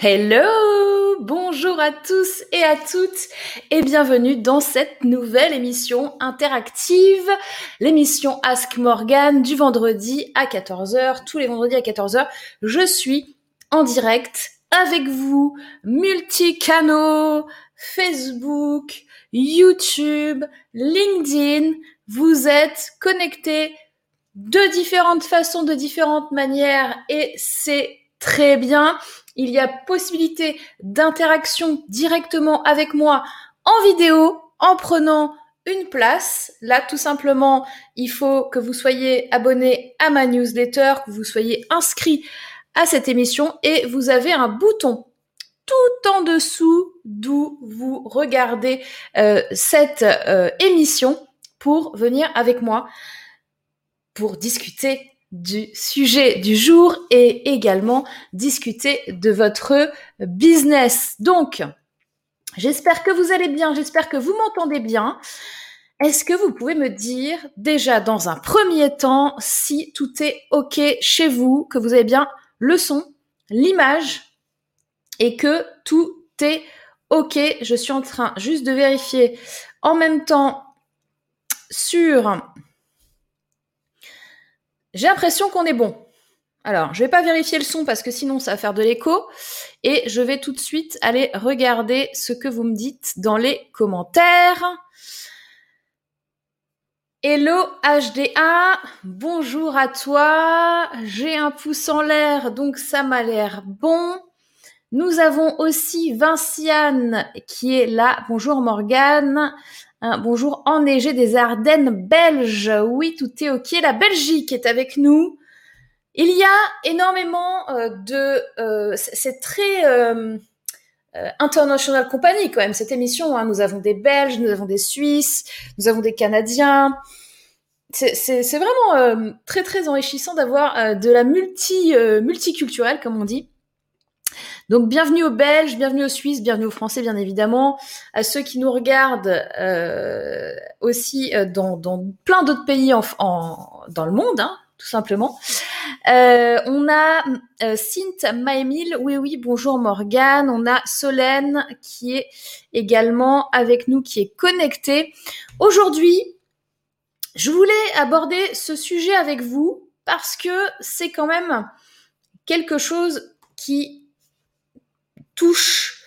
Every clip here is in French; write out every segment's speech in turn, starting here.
Hello Bonjour à tous et à toutes et bienvenue dans cette nouvelle émission interactive, l'émission Ask Morgan du vendredi à 14h, tous les vendredis à 14h. Je suis en direct avec vous, multi-canaux, Facebook, YouTube, LinkedIn. Vous êtes connectés de différentes façons, de différentes manières et c'est très bien. Il y a possibilité d'interaction directement avec moi en vidéo en prenant une place. Là, tout simplement, il faut que vous soyez abonné à ma newsletter, que vous soyez inscrit à cette émission et vous avez un bouton tout en dessous d'où vous regardez euh, cette euh, émission pour venir avec moi pour discuter du sujet du jour et également discuter de votre business. Donc, j'espère que vous allez bien, j'espère que vous m'entendez bien. Est-ce que vous pouvez me dire déjà dans un premier temps si tout est OK chez vous, que vous avez bien le son, l'image et que tout est OK? Je suis en train juste de vérifier en même temps sur j'ai l'impression qu'on est bon. Alors, je vais pas vérifier le son parce que sinon ça va faire de l'écho. Et je vais tout de suite aller regarder ce que vous me dites dans les commentaires. Hello HDA, bonjour à toi. J'ai un pouce en l'air, donc ça m'a l'air bon. Nous avons aussi Vinciane qui est là. Bonjour Morgane bonjour enneigé des Ardennes belges. Oui, tout est ok. La Belgique est avec nous. Il y a énormément euh, de... Euh, c'est très euh, international company quand même, cette émission. Hein. Nous avons des Belges, nous avons des Suisses, nous avons des Canadiens. C'est vraiment très très enrichissant d'avoir de la multi multiculturelle, comme on dit. Donc bienvenue aux Belges, bienvenue aux Suisses, bienvenue aux Français bien évidemment, à ceux qui nous regardent euh, aussi euh, dans, dans plein d'autres pays en, en, dans le monde, hein, tout simplement. Euh, on a euh, Sint Maemil, oui oui, bonjour Morgane. On a Solène qui est également avec nous, qui est connectée. Aujourd'hui, je voulais aborder ce sujet avec vous parce que c'est quand même quelque chose qui touche.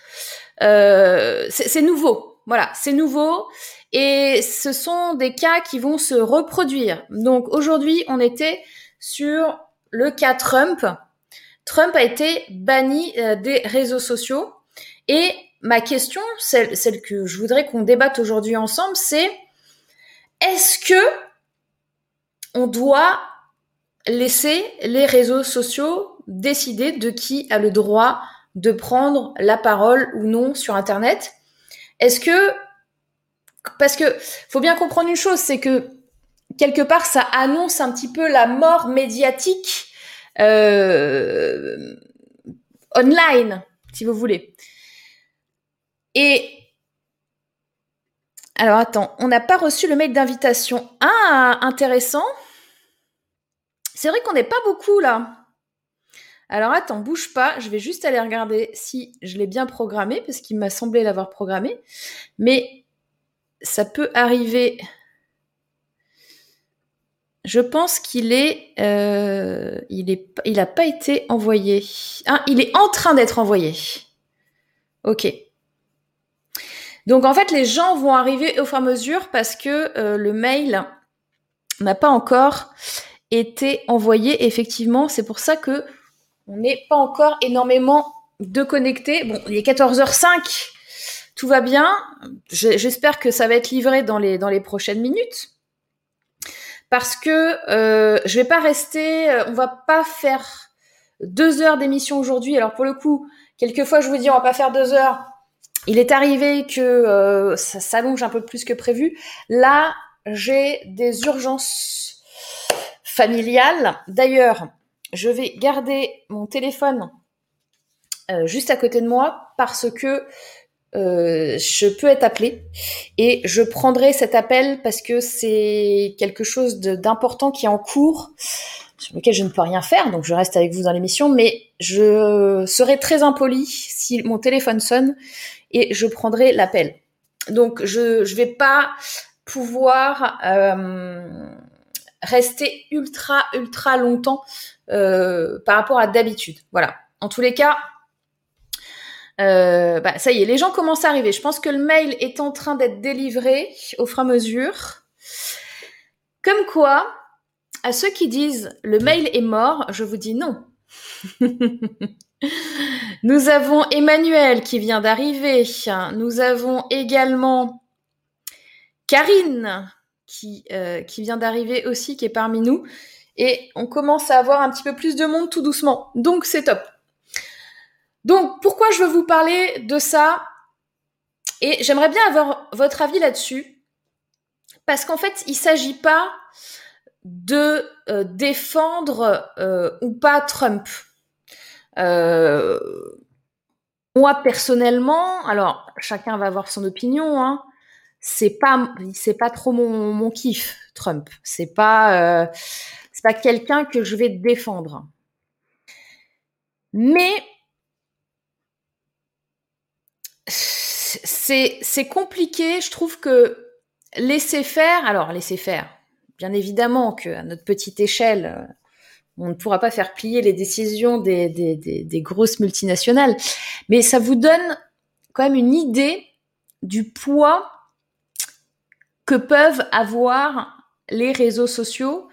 Euh, c'est nouveau, voilà, c'est nouveau. Et ce sont des cas qui vont se reproduire. Donc aujourd'hui, on était sur le cas Trump. Trump a été banni euh, des réseaux sociaux. Et ma question, celle, celle que je voudrais qu'on débatte aujourd'hui ensemble, c'est est-ce que on doit laisser les réseaux sociaux décider de qui a le droit de prendre la parole ou non sur Internet. Est-ce que parce que faut bien comprendre une chose, c'est que quelque part ça annonce un petit peu la mort médiatique euh, online, si vous voulez. Et alors attends, on n'a pas reçu le mail d'invitation. Ah, intéressant. C'est vrai qu'on n'est pas beaucoup là. Alors attends, bouge pas, je vais juste aller regarder si je l'ai bien programmé, parce qu'il m'a semblé l'avoir programmé. Mais ça peut arriver. Je pense qu'il est, euh, il est, il a pas été envoyé. Ah, il est en train d'être envoyé. Ok. Donc en fait, les gens vont arriver au fur et à mesure parce que euh, le mail n'a pas encore été envoyé. Effectivement, c'est pour ça que on n'est pas encore énormément de connectés. Bon, il est 14h05, tout va bien. J'espère que ça va être livré dans les, dans les prochaines minutes. Parce que euh, je vais pas rester, euh, on va pas faire deux heures d'émission aujourd'hui. Alors pour le coup, quelquefois je vous dis on va pas faire deux heures. Il est arrivé que euh, ça s'allonge un peu plus que prévu. Là, j'ai des urgences familiales. D'ailleurs, je vais garder mon téléphone euh, juste à côté de moi parce que euh, je peux être appelée et je prendrai cet appel parce que c'est quelque chose d'important qui est en cours. sur lequel je ne peux rien faire, donc je reste avec vous dans l'émission, mais je serai très impoli si mon téléphone sonne et je prendrai l'appel. Donc je ne vais pas pouvoir euh, rester ultra ultra longtemps par rapport à d'habitude. Voilà. En tous les cas, euh, bah, ça y est, les gens commencent à arriver. Je pense que le mail est en train d'être délivré au fur et à mesure. Comme quoi, à ceux qui disent le mail est mort, je vous dis non. Nous avons Emmanuel qui vient d'arriver. Nous avons également Karine qui, euh, qui vient d'arriver aussi, qui est parmi nous. Et on commence à avoir un petit peu plus de monde tout doucement. Donc c'est top. Donc pourquoi je veux vous parler de ça? Et j'aimerais bien avoir votre avis là-dessus. Parce qu'en fait, il ne s'agit pas de euh, défendre euh, ou pas Trump. Euh, moi personnellement, alors chacun va avoir son opinion. Hein, c'est pas, trop mon, mon kiff Trump. C'est pas, c'est pas quelqu'un que je vais défendre. Mais c'est compliqué. Je trouve que laisser faire. Alors laisser faire Bien évidemment qu'à notre petite échelle, on ne pourra pas faire plier les décisions des, des, grosses multinationales, mais ça vous donne quand même une idée du poids que peuvent avoir les réseaux sociaux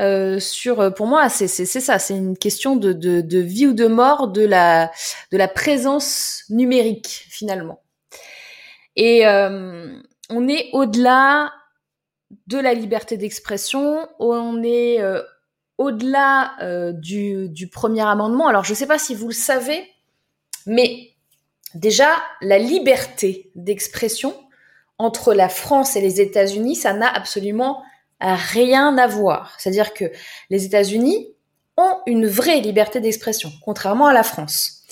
euh, sur pour moi c'est ça. C'est une question de, vie ou de mort de la de la présence numérique finalement. Et euh, on est au-delà de la liberté d'expression, on est euh, au-delà euh, du, premier amendement. Alors je ne sais pas si vous le savez, mais déjà la liberté d'expression entre la France et les États-Unis, ça n'a absolument rien à voir. C'est-à-dire que les États-Unis ont une vraie liberté d'expression, contrairement à la France.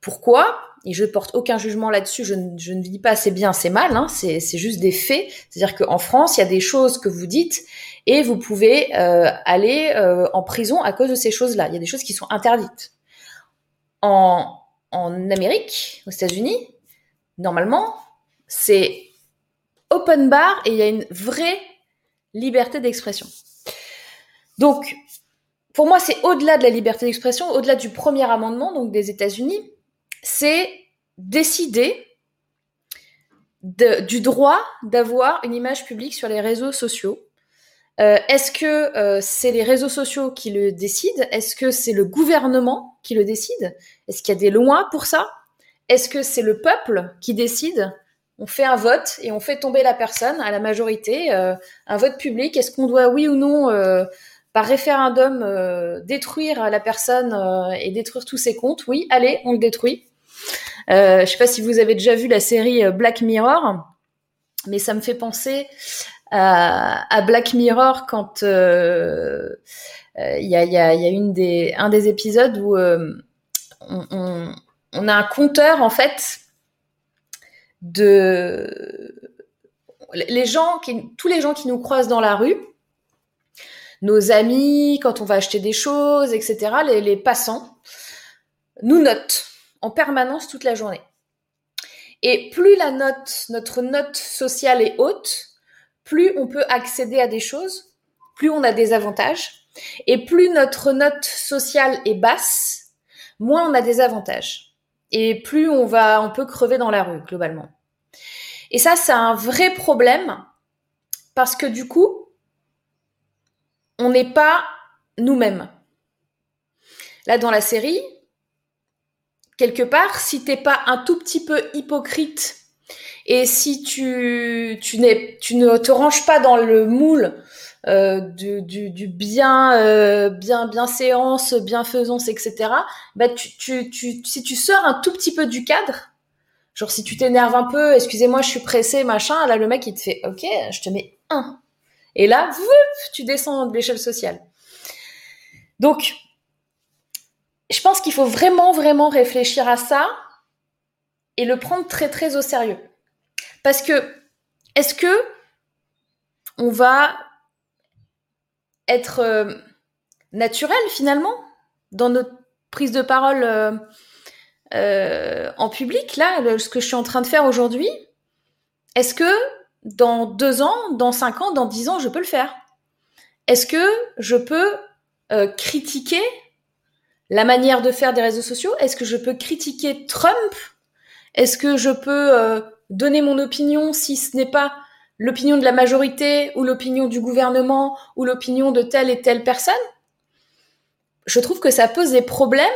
Pourquoi? Et je porte aucun jugement là-dessus, je, ne dis pas c'est bien, c'est mal, hein, c'est juste des faits. C'est-à-dire qu'en France, il y a des choses que vous dites et vous pouvez euh, aller euh, en prison à cause de ces choses-là. Il y a des choses qui sont interdites. En, en Amérique, aux États-Unis, normalement, c'est open bar et il y a une vraie liberté d'expression. Donc, pour moi, c'est au-delà de la liberté d'expression, au-delà du premier amendement, donc des États-Unis, c'est décider du droit d'avoir une image publique sur les réseaux sociaux. Euh, est-ce que euh, c'est les réseaux sociaux qui le décident? Est-ce que c'est le gouvernement qui le décide? Est-ce qu'il y a des lois pour ça? Est-ce que c'est le peuple qui décide? On fait un vote et on fait tomber la personne à la majorité, euh, un vote public. Est-ce qu'on doit, oui ou non, par référendum, détruire la personne et détruire tous ses comptes? Oui, allez, on le détruit. Euh, je sais pas si vous avez déjà vu la série euh, Black Mirror, mais ça me fait penser à, Black Mirror quand euh, il y, a, une des, un des épisodes où on, a un compteur en fait de les gens tous les gens qui nous croisent dans la rue, nos amis, quand on va acheter des choses, etc., les, les passants, nous notent en permanence toute la journée. Et plus la note, notre note sociale est haute, plus on peut accéder à des choses, plus on a des avantages, et plus notre note sociale est basse, moins on a des avantages. Et plus on va, on peut crever dans la rue, globalement. Et ça, c'est un vrai problème, parce que du coup, on n'est pas nous-mêmes. Là, dans la série, quelque part, si t'es pas un tout petit peu hypocrite et si tu, tu, tu ne te ranges pas dans le moule euh, du, bien, euh, bien, bienséance, bienfaisance, etc., bah tu, tu, si tu sors un tout petit peu du cadre, genre si tu t'énerves un peu, excusez-moi, je suis pressé, machin, là le mec il te fait, ok, je te mets un. Et là, tu descends de l'échelle sociale. Donc, je pense qu'il faut vraiment, vraiment réfléchir à ça et le prendre très, très au sérieux. Parce que, est-ce que on va être euh, naturel finalement dans notre prise de parole euh, euh, en public, là, ce que je suis en train de faire aujourd'hui, est-ce que dans deux ans, dans cinq ans, dans dix ans, je peux le faire? Est-ce que je peux critiquer la manière de faire des réseaux sociaux? Est-ce que je peux critiquer Trump? Est-ce que je peux donner mon opinion si ce n'est pas l'opinion de la majorité ou l'opinion du gouvernement ou l'opinion de telle et telle personne je trouve que ça pose des problèmes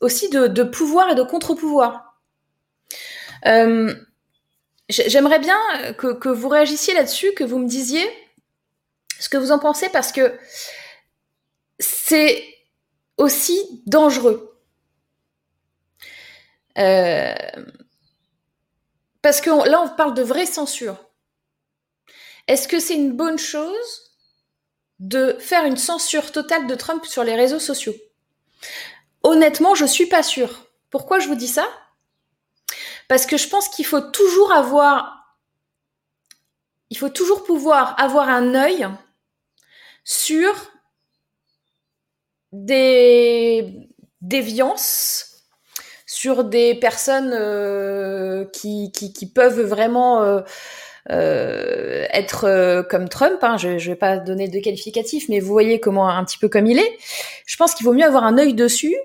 aussi de, pouvoir et de contre-pouvoir. Euh, j'aimerais bien que, vous réagissiez là-dessus, que vous me disiez ce que vous en pensez, parce que c'est aussi dangereux. Euh, parce que là, on parle de vraie censure. Est-ce que c'est une bonne chose de faire une censure totale de Trump sur les réseaux sociaux? Honnêtement, je suis pas sûre. Pourquoi je vous dis ça? Parce que je pense qu'il faut toujours avoir, il faut toujours pouvoir avoir un œil sur des déviances, sur des personnes euh, qui, qui, peuvent vraiment euh, euh, être euh, comme Trump. Hein, je ne vais pas donner de qualificatif, mais vous voyez comment un petit peu comme il est. Je pense qu'il vaut mieux avoir un œil dessus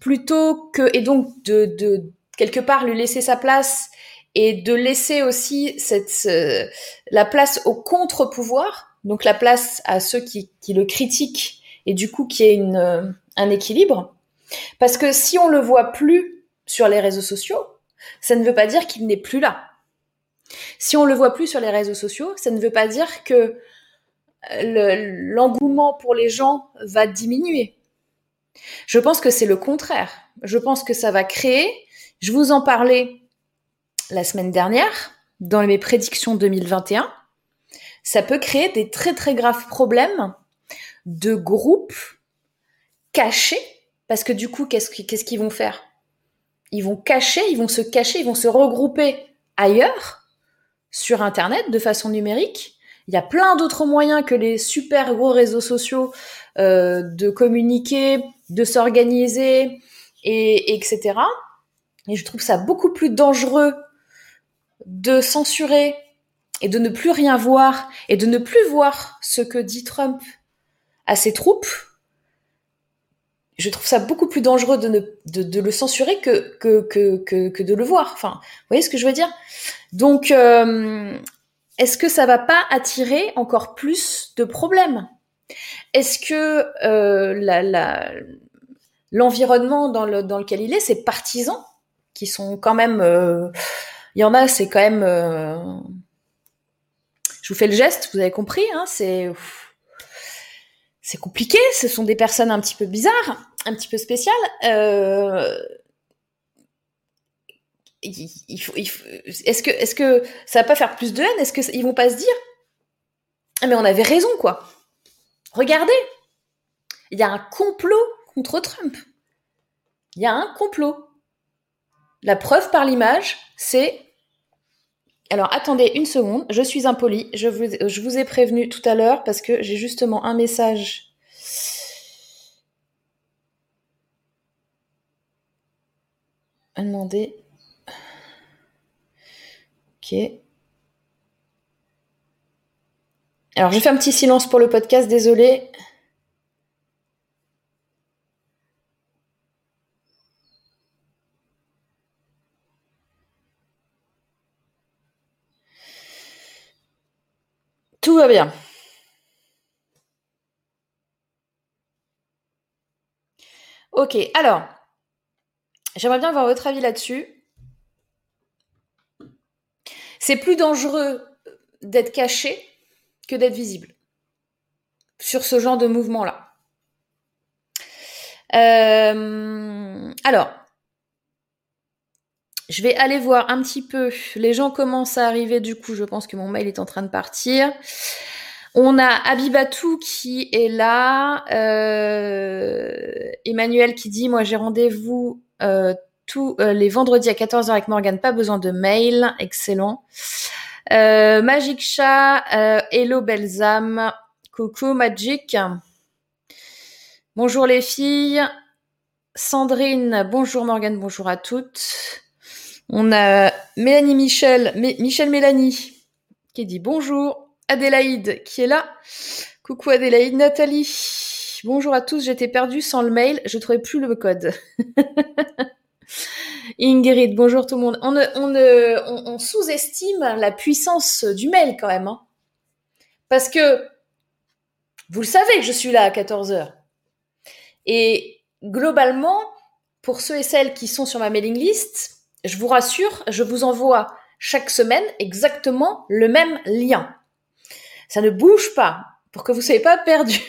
plutôt que et donc de, de quelque part lui laisser sa place et de laisser aussi cette la place au contre-pouvoir, donc la place à ceux qui, qui le critiquent et du coup qui ait une, un équilibre. Parce que si on le voit plus sur les réseaux sociaux, ça ne veut pas dire qu'il n'est plus là. Si on le voit plus sur les réseaux sociaux, ça ne veut pas dire que l'engouement pour les gens va diminuer. Je pense que c'est le contraire. Je pense que ça va créer, je vous en parlais la semaine dernière, dans mes prédictions 2021, ça peut créer des très très graves problèmes de groupes cachés, parce que du coup, qu'est-ce qu'ils vont faire? Ils vont cacher, ils vont se cacher, ils vont se regrouper ailleurs sur Internet de façon numérique. Il y a plein d'autres moyens que les super gros réseaux sociaux euh, de communiquer, de s'organiser, et, etc. Et je trouve ça beaucoup plus dangereux de censurer et de ne plus rien voir et de ne plus voir ce que dit Trump à ses troupes. Je trouve ça beaucoup plus dangereux de, le censurer que, de le voir. Enfin, vous voyez ce que je veux dire? Donc, euh, est-ce que ça va pas attirer encore plus de problèmes? Est-ce que euh, l'environnement dans, lequel il est, c'est partisans qui sont quand même... Euh, il y en a, c'est quand même... je vous fais le geste, vous avez compris, hein. C'est compliqué, ce sont des personnes un petit peu bizarres, un petit peu spéciales il, faut, est-ce que, est-ce ça va pas faire plus de haine? Est-ce qu'ils vont pas se dire ah mais on avait raison quoi Regardez, il y a un complot contre Trump. Il y a un complot. La preuve par l'image, c'est alors attendez une seconde, je suis impoli, je vous ai prévenu tout à l'heure parce que j'ai justement un message à demander. Alors, je fais un petit silence pour le podcast, désolé. Tout va bien. Ok, alors, j'aimerais bien avoir votre avis là-dessus. C'est plus dangereux d'être caché que d'être visible sur ce genre de mouvement-là. Euh, alors, je vais aller voir un petit peu. Les gens commencent à arriver, du coup, je pense que mon mail est en train de partir. On a Abibatou qui est là. Euh, Emmanuel qui dit, moi j'ai rendez-vous tous euh, les vendredis à 14h avec Morgane, pas besoin de mail, excellent. Euh, Magic Chat, euh, Hello Belzam, coucou Magic. Bonjour les filles. Sandrine, bonjour Morgane, bonjour à toutes. On a Mélanie Michel, Michel Mélanie, qui dit bonjour. Adélaïde, qui est là. Coucou Adélaïde, Nathalie. Bonjour à tous, j'étais perdue sans le mail, je trouvais plus le code. Ingrid, bonjour tout le monde. On, on, sous-estime la puissance du mail quand même. Hein. Parce que vous le savez que je suis là à 14h. Et globalement, pour ceux et celles qui sont sur ma mailing list, je vous rassure, je vous envoie chaque semaine exactement le même lien. Ça ne bouge pas pour que vous ne soyez pas perdu.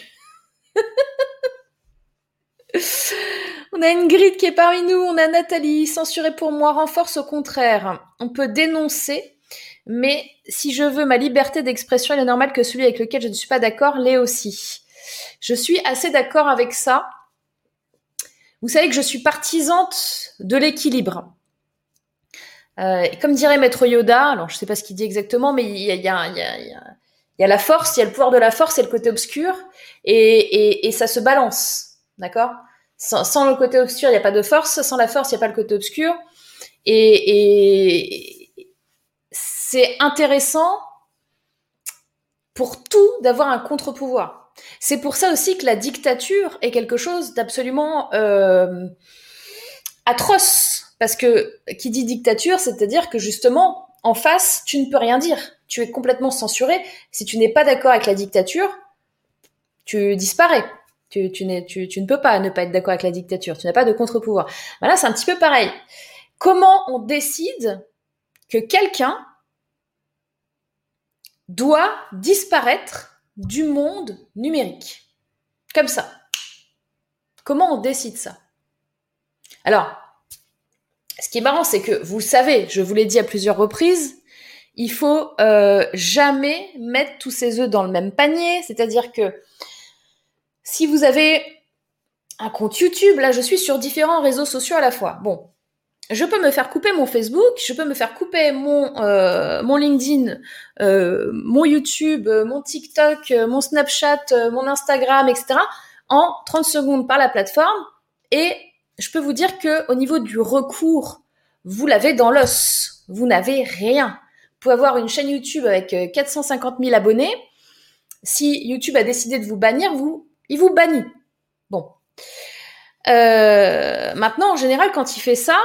on a Ingrid qui est parmi nous, on a Nathalie, censurée pour moi, renforce au contraire. On peut dénoncer, mais si je veux ma liberté d'expression, il est normal que celui avec lequel je ne suis pas d'accord l'ait aussi. Je suis assez d'accord avec ça. Vous savez que je suis partisante de l'équilibre. Euh, comme dirait Maître Yoda, alors je ne sais pas ce qu'il dit exactement, mais il y a, la force, il y a le pouvoir de la force et le côté obscur, et, et, et ça se balance, d'accord? Sans, sans, le côté obscur, il n'y a pas de force, sans la force, il n'y a pas le côté obscur, et, et c'est intéressant pour tout d'avoir un contre-pouvoir. C'est pour ça aussi que la dictature est quelque chose d'absolument euh, atroce parce que qui dit dictature, c'est-à-dire que justement, en face, tu ne peux rien dire. Tu es complètement censuré. Si tu n'es pas d'accord avec la dictature, tu disparais. Tu, ne peux pas ne pas être d'accord avec la dictature. Tu n'as pas de contre-pouvoir. Voilà, c'est un petit peu pareil. Comment on décide que quelqu'un doit disparaître du monde numérique? Comme ça. Comment on décide ça? Alors, ce qui est marrant, c'est que vous le savez, je vous l'ai dit à plusieurs reprises, il faut euh, jamais mettre tous ses œufs dans le même panier. C'est-à-dire que si vous avez un compte YouTube, là, je suis sur différents réseaux sociaux à la fois. Bon, je peux me faire couper mon Facebook, je peux me faire couper mon euh, LinkedIn, euh, mon YouTube, mon TikTok, mon Snapchat, mon Instagram, etc. en 30 secondes par la plateforme et je peux vous dire que au niveau du recours, vous l'avez dans l'os. Vous n'avez rien. Pouvez avoir une chaîne YouTube avec 450 euh, 000 abonnés. Si YouTube a décidé de vous bannir, vous, il vous bannit. Bon. Euh, maintenant, en général, quand il fait ça,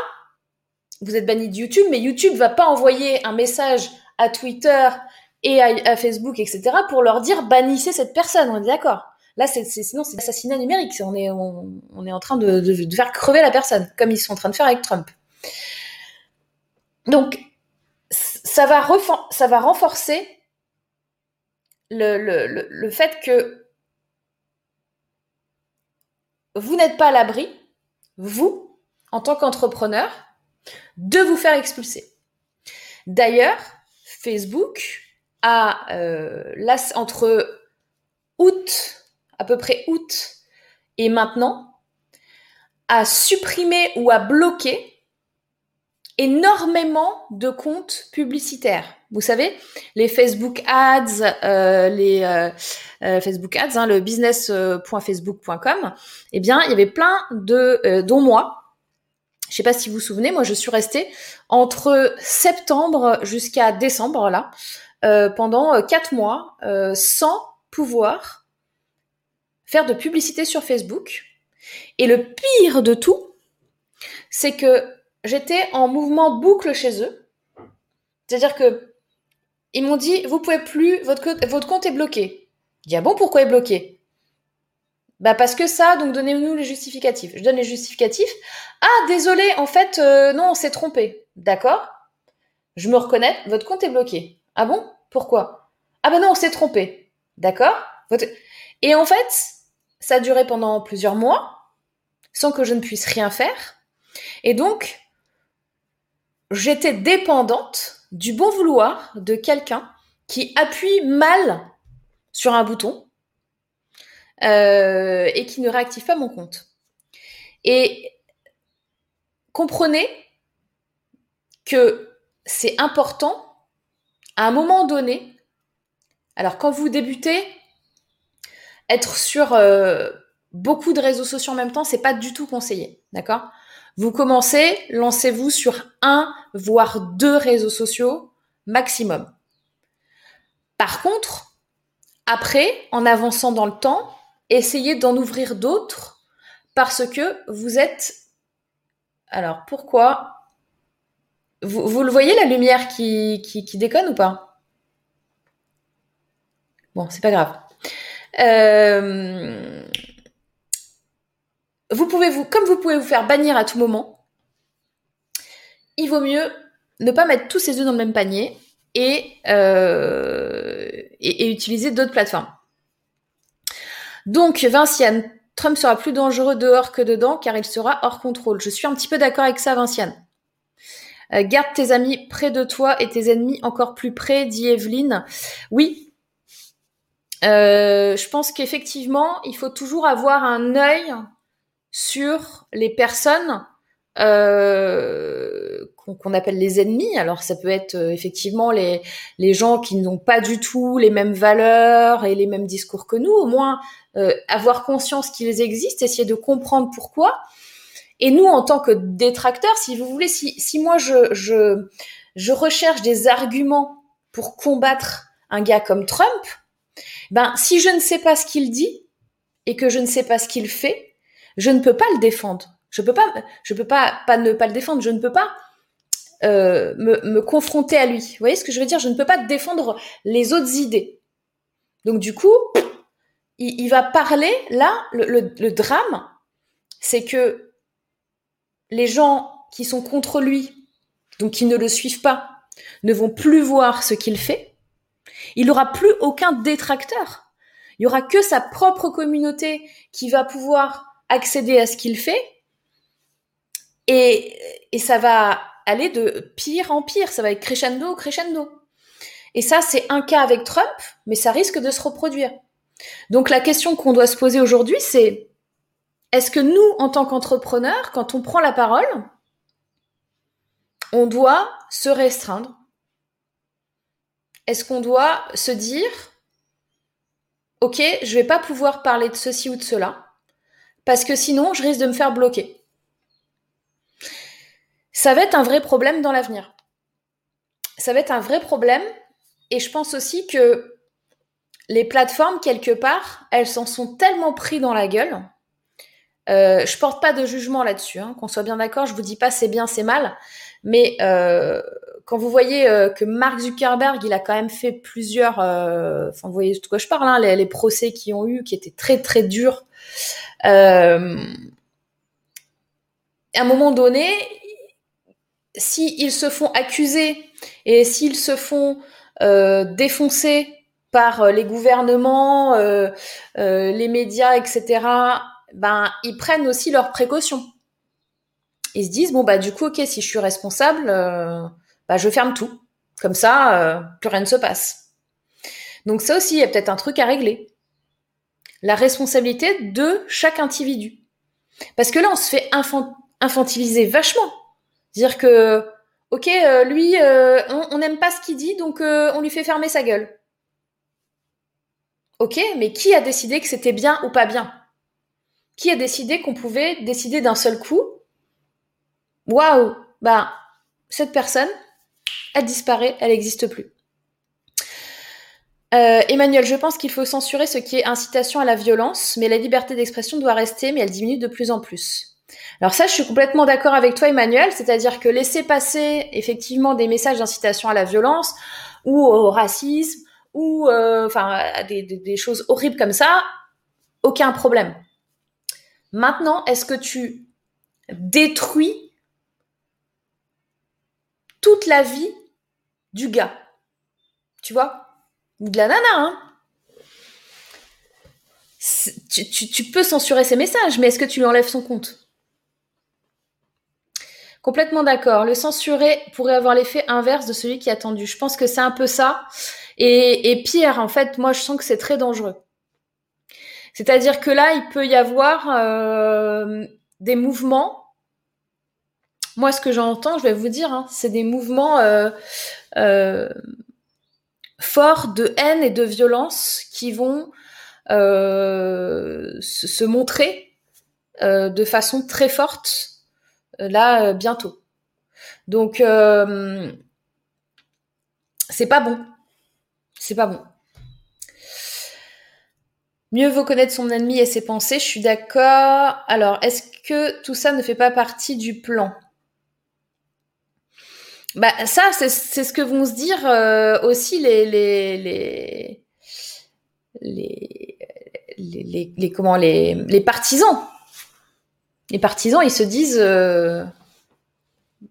vous êtes banni de YouTube, mais YouTube va pas envoyer un message à Twitter et à, Facebook, etc., pour leur dire bannissez cette personne. On est d'accord. Là, c'est, sinon, c'est l'assassinat numérique. On est, on, est en train de, de, faire crever la personne, comme ils sont en train de faire avec Trump. Donc, ça va, renforcer le, fait que vous n'êtes pas à l'abri, vous, en tant qu'entrepreneur, de vous faire expulser. D'ailleurs, Facebook a, euh, entre août à peu près août et maintenant, à supprimer ou à bloquer énormément de comptes publicitaires. Vous savez, les Facebook Ads, euh, les euh, euh, Facebook Ads, hein, le business.facebook.com, eh bien, il y avait plein de, dont moi. Je sais pas si vous vous souvenez, moi, je suis restée entre septembre jusqu'à décembre là, pendant quatre mois, sans pouvoir faire de publicité sur Facebook. Et le pire de tout, c'est que j'étais en mouvement boucle chez eux. C'est-à-dire que ils m'ont dit, vous pouvez plus, votre, votre compte est bloqué. Je dis, ah bon, pourquoi est bloqué? Bah parce que ça, donc donnez-nous les justificatifs. Je donne les justificatifs. Ah, désolé, en fait, euh, non, on s'est trompé. D'accord? Je me reconnais, votre compte est bloqué. Ah bon? Pourquoi? Ah ben non, on s'est trompé. D'accord? Et en fait, ça a duré pendant plusieurs mois, sans que je ne puisse rien faire. Et donc, j'étais dépendante du bon vouloir de quelqu'un qui appuie mal sur un bouton euh, et qui ne réactive pas mon compte. Et comprenez que c'est important à un moment donné. Alors quand vous débutez, être sur euh, beaucoup de réseaux sociaux en même temps, c'est pas du tout conseillé, d'accord? Vous commencez, lancez-vous sur un voire deux réseaux sociaux maximum. Par contre, après, en avançant dans le temps, essayez d'en ouvrir d'autres parce que vous êtes. Alors pourquoi? Vous, le voyez la lumière qui, qui déconne ou pas? Bon, c'est pas grave. Euh, vous pouvez vous, comme vous pouvez vous faire bannir à tout moment, il vaut mieux ne pas mettre tous ses œufs dans le même panier et, euh, et, utiliser d'autres plateformes. Donc, Vinciane, Trump sera plus dangereux dehors que dedans car il sera hors contrôle. Je suis un petit peu d'accord avec ça, Vinciane. Euh, garde tes amis près de toi et tes ennemis encore plus près, dit Evelyne. Oui, euh, je pense qu'effectivement, il faut toujours avoir un œil sur les personnes euh, qu'on appelle les ennemis. Alors ça peut être euh, effectivement les, les gens qui n'ont pas du tout les mêmes valeurs et les mêmes discours que nous. Au moins avoir conscience qu'ils existent, essayer de comprendre pourquoi. Et nous, en tant que détracteurs, si vous voulez, si, si moi je, je, je recherche des arguments pour combattre un gars comme Trump, ben, si je ne sais pas ce qu'il dit et que je ne sais pas ce qu'il fait, je ne peux pas le défendre. Je peux peux pas, ne pas le défendre. Je ne peux pas euh, me, confronter à lui. Vous voyez ce que je veux dire? Je ne peux pas défendre les autres idées. Donc du coup, il, va parler. Là, le, drame, c'est que les gens qui sont contre lui, donc qui ne le suivent pas, ne vont plus voir ce qu'il fait il n'aura plus aucun détracteur. Il y aura que sa propre communauté qui va pouvoir accéder à ce qu'il fait. Et, et ça va aller de pire en pire. Ça va être crescendo, crescendo. Et ça, c'est un cas avec Trump, mais ça risque de se reproduire. Donc la question qu'on doit se poser aujourd'hui, c'est est-ce que nous, en tant qu'entrepreneurs, quand on prend la parole, on doit se restreindre? Est-ce qu'on doit se dire, ok, je vais pas pouvoir parler de ceci ou de cela, parce que sinon, je risque de me faire bloquer. Ça va être un vrai problème dans l'avenir. Ça va être un vrai problème, et je pense aussi que les plateformes, quelque part, elles s'en sont tellement pris dans la gueule. Euh, je porte pas de jugement là-dessus, hein, qu'on soit bien d'accord. Je vous dis pas c'est bien, c'est mal, mais euh, quand vous voyez euh, que Mark Zuckerberg, il a quand même fait plusieurs, euh, enfin vous voyez de quoi je parle, hein, les, procès qui ont eu, qui étaient très très durs. Euh, à un moment donné, s'ils se font accuser et s'ils se font défoncer par les gouvernements, les médias, etc., ben ils prennent aussi leurs précautions. Ils se disent bon bah du coup ok si je suis responsable bah, je ferme tout. Comme ça, euh, plus rien ne se passe. Donc ça aussi, il y a peut-être un truc à régler. La responsabilité de chaque individu. Parce que là, on se fait infantiliser vachement. Dire que, ok, euh, lui, euh, on n'aime pas ce qu'il dit, donc on lui fait fermer sa gueule. Ok, mais qui a décidé que c'était bien ou pas bien? Qui a décidé qu'on pouvait décider d'un seul coup? Waouh Bah, cette personne, elle disparaît, elle n'existe plus. Euh, Emmanuel, je pense qu'il faut censurer ce qui est incitation à la violence, mais la liberté d'expression doit rester, mais elle diminue de plus en plus. Alors ça, je suis complètement d'accord avec toi, Emmanuel, c'est-à-dire que laisser passer effectivement des messages d'incitation à la violence ou au racisme ou euh, des, des choses horribles comme ça, aucun problème. Maintenant, est-ce que tu détruis toute la vie du gars? Tu vois? De la nana, hein tu, peux censurer ses messages, mais est-ce que tu lui enlèves son compte? Complètement d'accord. Le censurer pourrait avoir l'effet inverse de celui qui est attendu. Je pense que c'est un peu ça. Et, pire, en fait, moi, je sens que c'est très dangereux. C'est-à-dire que là, il peut y avoir euh, des mouvements moi, ce que j'entends, je vais vous dire, hein, c'est des mouvements euh, euh, forts de haine et de violence qui vont se, montrer de façon très forte là bientôt. Donc c'est pas bon. C'est pas bon. Mieux vaut connaître son ennemi et ses pensées, je suis d'accord. Alors, est-ce que tout ça ne fait pas partie du plan? Bah ça, c'est ce que vont se dire euh, aussi les les, les les comment les les partisans. Les partisans, ils se disent euh,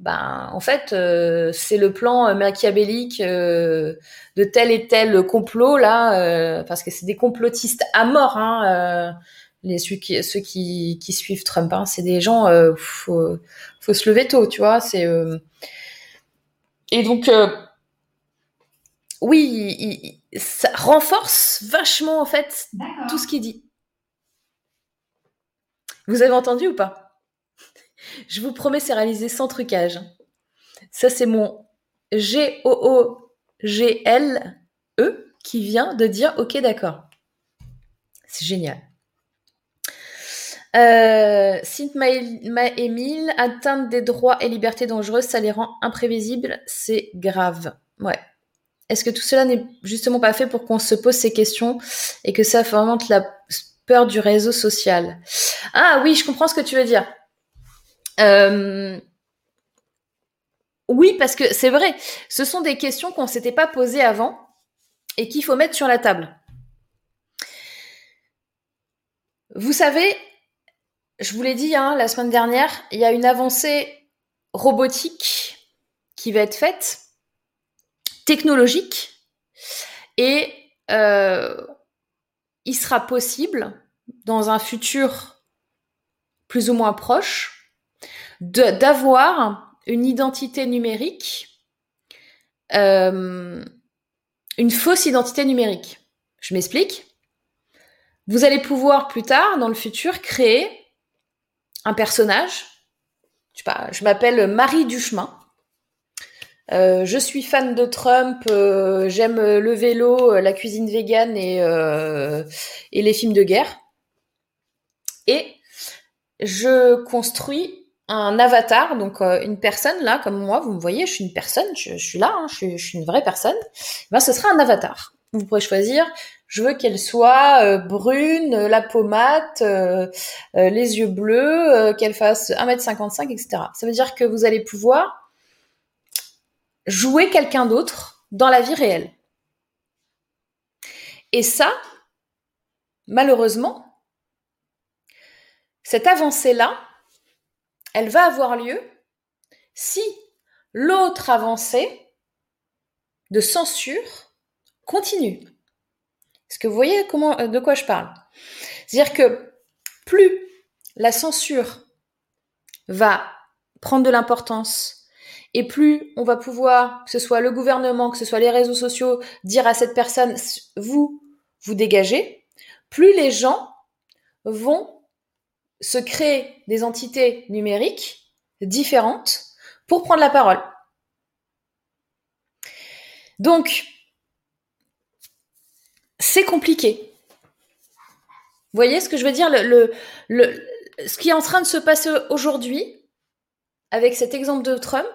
ben en fait euh, c'est le plan machiavélique de tel et tel complot là parce que c'est des complotistes à mort hein, les ceux qui ceux qui, qui suivent Trump hein, c'est des gens faut faut se lever tôt tu vois c'est et donc oui ça renforce vachement en fait tout ce qu'il dit vous avez entendu ou pas? Je vous promets, c'est réalisé sans trucage. Ça, c'est mon G-O-O-G-L-E qui vient de dire OK, d'accord. C'est génial. Euh, Emile, atteinte des droits et libertés dangereuses, ça les rend imprévisibles, c'est grave. Ouais. Est-ce que tout cela n'est justement pas fait pour qu'on se pose ces questions et que ça fomente la peur du réseau social? Ah oui, je comprends ce que tu veux dire. Euh, oui, parce que c'est vrai, ce sont des questions qu'on ne s'était pas posées avant et qu'il faut mettre sur la table. Vous savez, je vous l'ai dit hein, la semaine dernière, il y a une avancée robotique qui va être faite, technologique, et euh, il sera possible, dans un futur plus ou moins proche, d'avoir une identité numérique, euh, une fausse identité numérique. Je m'explique. Vous allez pouvoir plus tard, dans le futur, créer personnage. Je, m'appelle Marie Duchemin. Euh, je suis fan de Trump, euh, j'aime le vélo, la cuisine végane et, et les films de guerre. Et je construis un avatar, donc euh, une personne là, comme moi, vous me voyez, je suis une personne, je, suis là, hein, je, suis, une vraie personne. Ben, ce sera un avatar. Vous pourrez choisir. Je veux qu'elle soit euh, brune, la peau mate, euh, les yeux bleus, qu'elle fasse 1m55, etc. Ça veut dire que vous allez pouvoir jouer quelqu'un d'autre dans la vie réelle. Et ça, malheureusement, cette avancée-là, elle va avoir lieu si l'autre avancée de censure continue. Est-ce que vous voyez comment, euh, de quoi je parle C'est-à-dire que plus la censure va prendre de l'importance et plus on va pouvoir, que ce soit le gouvernement, que ce soit les réseaux sociaux, dire à cette personne, vous, vous dégagez, plus les gens vont se créer des entités numériques différentes pour prendre la parole. Donc, c'est compliqué. Vous voyez ce que je veux dire? Ce qui est en train de se passer aujourd'hui, avec cet exemple de Trump,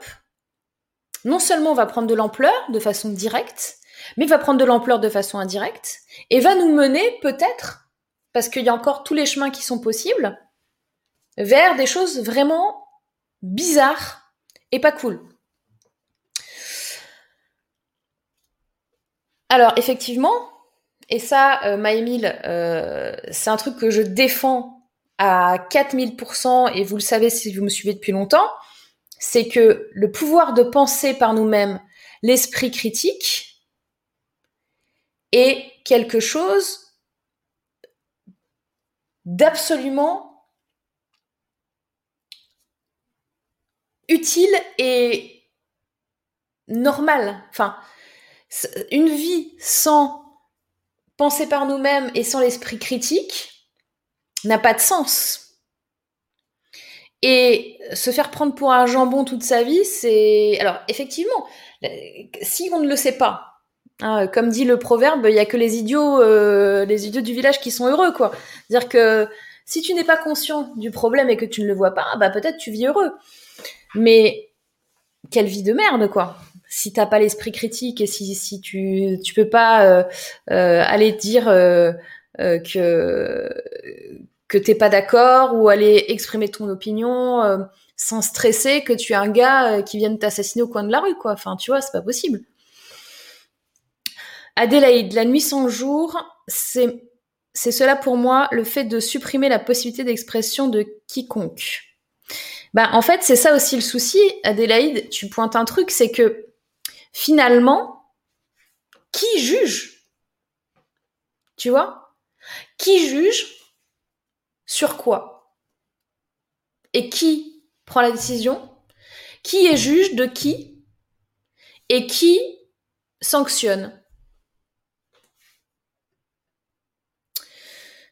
non seulement va prendre de l'ampleur de façon directe, mais va prendre de l'ampleur de façon indirecte, et va nous mener peut-être, parce qu'il y a encore tous les chemins qui sont possibles, vers des choses vraiment bizarres et pas cool. Alors effectivement, et ça, euh, euh, c'est un truc que je défends à 4000%, et vous le savez si vous me suivez depuis longtemps, c'est que le pouvoir de penser par nous-mêmes, l'esprit critique, est quelque chose d'absolument utile et normal. Enfin, une vie sans penser par nous-mêmes et sans l'esprit critique n'a pas de sens. Et se faire prendre pour un jambon toute sa vie, c'est... Alors, effectivement, si on ne le sait pas, Hein, comme dit le proverbe, il y a que les idiots, euh, les idiots du village qui sont heureux, quoi. C'est-à-dire que si tu n'es pas conscient du problème et que tu ne le vois pas, bah peut-être tu vis heureux. Mais quelle vie de merde, quoi. Si t'as pas l'esprit critique et si, si tu tu peux pas euh, euh, aller dire euh, que que t'es pas d'accord ou aller exprimer ton opinion sans stresser que tu es un gars qui vient t'assassiner au coin de la rue, quoi. Enfin, tu vois, c'est pas possible. Adélaïde, la nuit sans jour, c'est c'est cela pour moi le fait de supprimer la possibilité d'expression de quiconque. Bah, en fait, c'est ça aussi le souci, Adélaïde. Tu pointes un truc, c'est que finalement, qui juge? Tu vois? Qui juge sur quoi? Et qui prend la décision? Qui est juge de qui? Et qui sanctionne?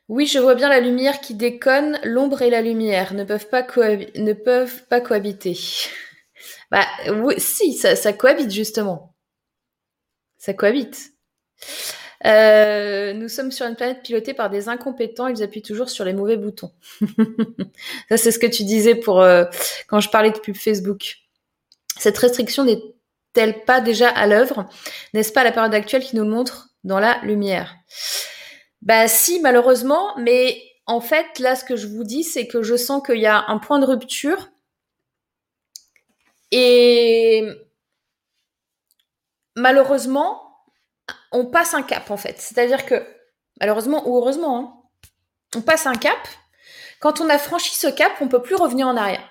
Oui, je vois bien la lumière qui déconne. L'ombre et la lumière ne peuvent pas, ne peuvent pas cohabiter. Bah oui, si, ça, cohabite justement. Ça cohabite. Euh, nous sommes sur une planète pilotée par des incompétents. Ils appuient toujours sur les mauvais boutons. ça, c'est ce que tu disais pour euh, quand je parlais de pub Facebook. Cette restriction n'est-elle pas déjà à l'œuvre? N'est-ce pas la période actuelle qui nous montre dans la lumière? Bah si, malheureusement, mais en fait, là, ce que je vous dis, c'est que je sens qu'il y a un point de rupture. Et malheureusement, on passe un cap, en fait. C'est-à-dire que, malheureusement ou heureusement, hein, on passe un cap. Quand on a franchi ce cap, on peut plus revenir en arrière.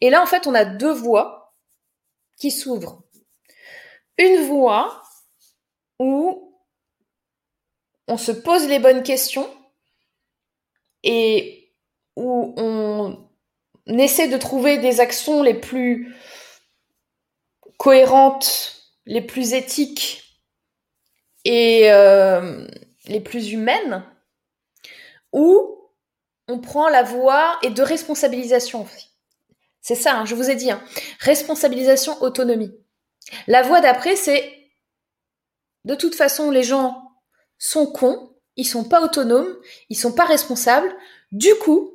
Et là, en fait, on a deux voies qui s'ouvrent. Une voie où on se pose les bonnes questions et où on essaie de trouver des actions les plus cohérentes, les plus éthiques et euh, les plus humaines, où on prend la voie et de responsabilisation. C'est ça, hein, je vous ai dit, hein. responsabilisation, autonomie. La voie d'après, c'est de toute façon, les gens sont cons, ils sont pas autonomes, ils sont pas responsables. Du coup,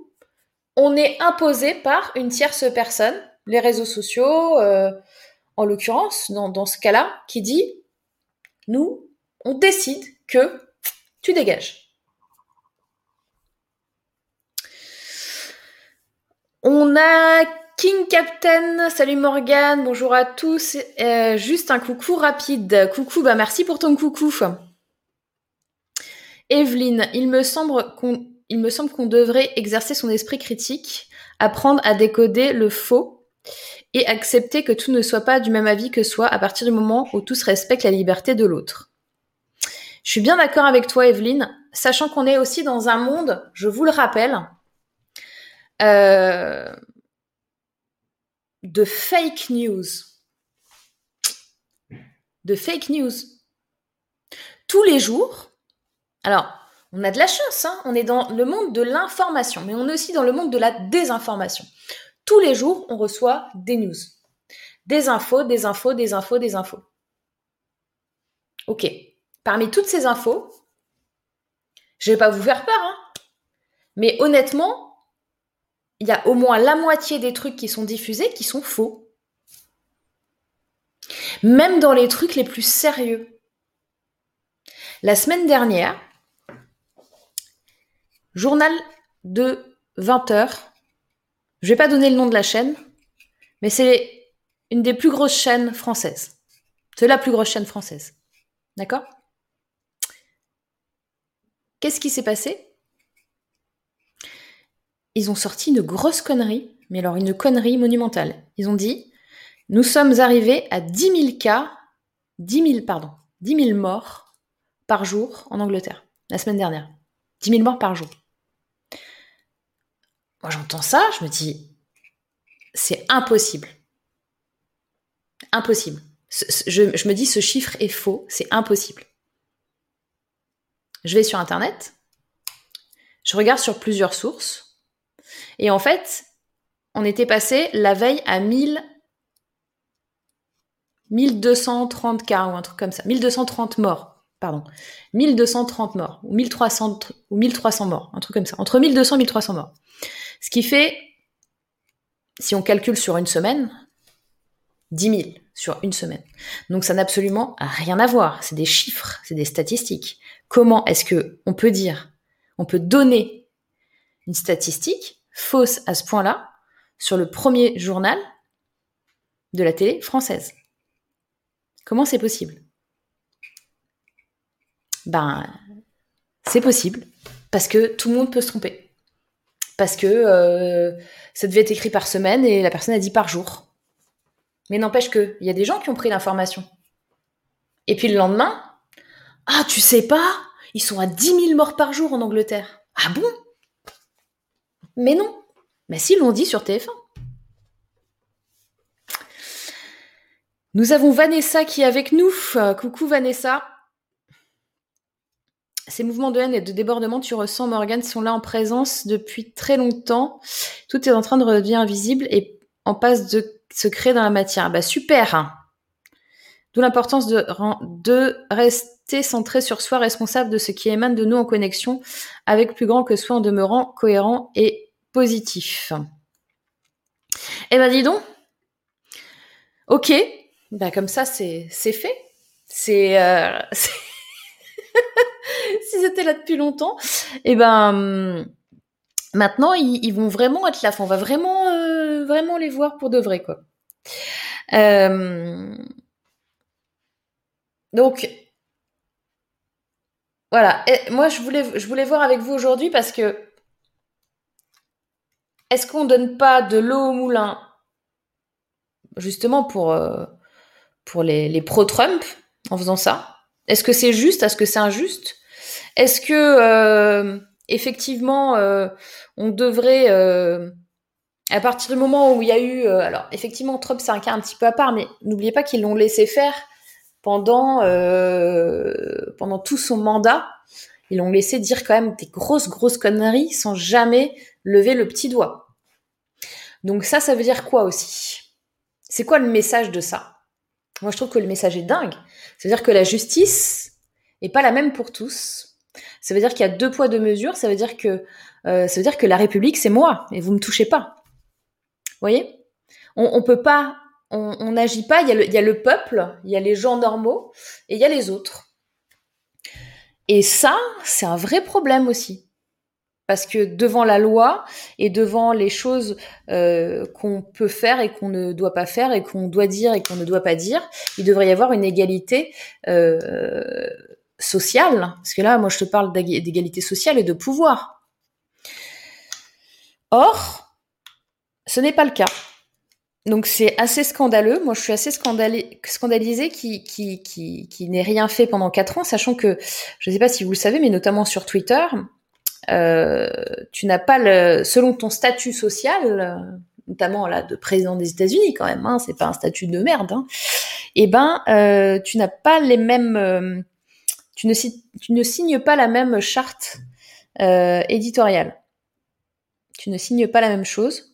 on est imposé par une tierce personne, les réseaux sociaux, euh, en l'occurrence, dans, ce cas-là, qui dit, nous, on décide que tu dégages. On a King Captain, salut Morgane, bonjour à tous. Euh, juste un coucou rapide. Coucou, bah merci pour ton coucou. Evelyne, il me semble qu'on il me semble qu'on devrait exercer son esprit critique, apprendre à décoder le faux et accepter que tout ne soit pas du même avis que soi à partir du moment où tous respectent la liberté de l'autre. Je suis bien d'accord avec toi, Evelyne, sachant qu'on est aussi dans un monde, je vous le rappelle, euh, de fake news. De fake news. Tous les jours, alors, on a de la chance, hein on est dans le monde de l'information, mais on est aussi dans le monde de la désinformation. Tous les jours, on reçoit des news. Des infos, des infos, des infos, des infos. Ok. Parmi toutes ces infos, je vais pas vous faire peur, hein, mais honnêtement, il y a au moins la moitié des trucs qui sont diffusés qui sont faux. Même dans les trucs les plus sérieux. La semaine dernière, Journal de 20 heures. Je vais pas donner le nom de la chaîne, mais c'est une des plus grosses chaînes françaises. C'est la plus grosse chaîne française. D'accord? Qu'est-ce qui s'est passé? Ils ont sorti une grosse connerie, mais alors une connerie monumentale. Ils ont dit Nous sommes arrivés à 10 000 cas, 10 000, pardon, 10 000 morts par jour en Angleterre, la semaine dernière. 10 000 morts par jour. Moi, j'entends ça, je me dis, c'est impossible. Impossible. Je, me dis, ce chiffre est faux, c'est impossible. Je vais sur Internet, je regarde sur plusieurs sources, et en fait, on était passé la veille à 1000 1230 cas ou un truc comme ça. 1230 morts, pardon. 1230 morts, ou 1300, ou 1300 morts, un truc comme ça. Entre 1200 et 1300 morts. Ce qui fait, si on calcule sur une semaine, 10 000 sur une semaine. Donc ça n'a absolument rien à voir. C'est des chiffres, c'est des statistiques. Comment est-ce que on peut dire, on peut donner une statistique fausse à ce point-là sur le premier journal de la télé française? Comment c'est possible? Ben, c'est possible parce que tout le monde peut se tromper. Parce que euh, ça devait être écrit par semaine et la personne a dit par jour. Mais n'empêche que, il y a des gens qui ont pris l'information. Et puis le lendemain, ah, tu sais pas, ils sont à 10 000 morts par jour en Angleterre. Ah bon? Mais non. Mais si, l'ont dit sur TF1. Nous avons Vanessa qui est avec nous. Euh, coucou Vanessa. Ces mouvements de haine et de débordement, tu ressens, Morgane, sont là en présence depuis très longtemps. Tout est en train de redevenir invisible et en passe de se créer dans la matière. Bah super. D'où l'importance de, rester centré sur soi, responsable de ce qui émane de nous en connexion avec plus grand que soi en demeurant cohérent et positif. Eh ben dis donc. Ok. Bah comme ça c'est c'est fait. C'est euh, si c'était là depuis longtemps, et eh ben Maintenant, ils, vont vraiment être là. On va vraiment, euh, vraiment les voir pour de vrai, quoi. Euh, donc, voilà. moi, je voulais, je voulais voir avec vous aujourd'hui parce que est-ce qu'on donne pas de l'eau au moulin justement pour, euh, pour les, les pro-Trump en faisant ça? Est-ce que c'est juste? Est-ce que c'est injuste? Est-ce que effectivement, euh, on devrait, euh, à partir du moment où il y a eu, euh, alors effectivement, Trump c'est un cas un petit peu à part, mais n'oubliez pas qu'ils l'ont laissé faire pendant pendant tout son mandat. Ils l'ont laissé dire quand même des grosses grosses conneries sans jamais lever le petit doigt. Donc ça, ça veut dire quoi aussi? C'est quoi le message de ça? Moi, je trouve que le message est dingue. C'est-à-dire que la justice est pas la même pour tous ça veut dire qu'il y a deux poids deux mesures. Ça veut dire que euh, dire que la République c'est moi et vous me touchez pas. Vous voyez? On, peut pas, on n'agit pas. Il y a le peuple, il y a les gens normaux et il y a les autres. Et ça, c'est un vrai problème aussi. Parce que devant la loi et devant les choses euh, qu'on peut faire et qu'on ne doit pas faire et qu'on doit dire et qu'on ne doit pas dire, il devrait y avoir une égalité euh, sociale, parce que là, moi, je te parle d'égalité sociale et de pouvoir. Or, ce n'est pas le cas. Donc c'est assez scandaleux. Moi, je suis assez scandalisée qui, qui, n'ait rien fait pendant quatre ans, sachant que, je ne sais pas si vous le savez, mais notamment sur Twitter, euh, tu n'as pas le, selon ton statut social, notamment là de président des États-Unis quand même, hein, c'est pas un statut de merde. Hein, et eh ben, euh, tu n'as pas les mêmes euh, tu ne, signes pas la même charte éditoriale. Tu ne signes pas la même chose.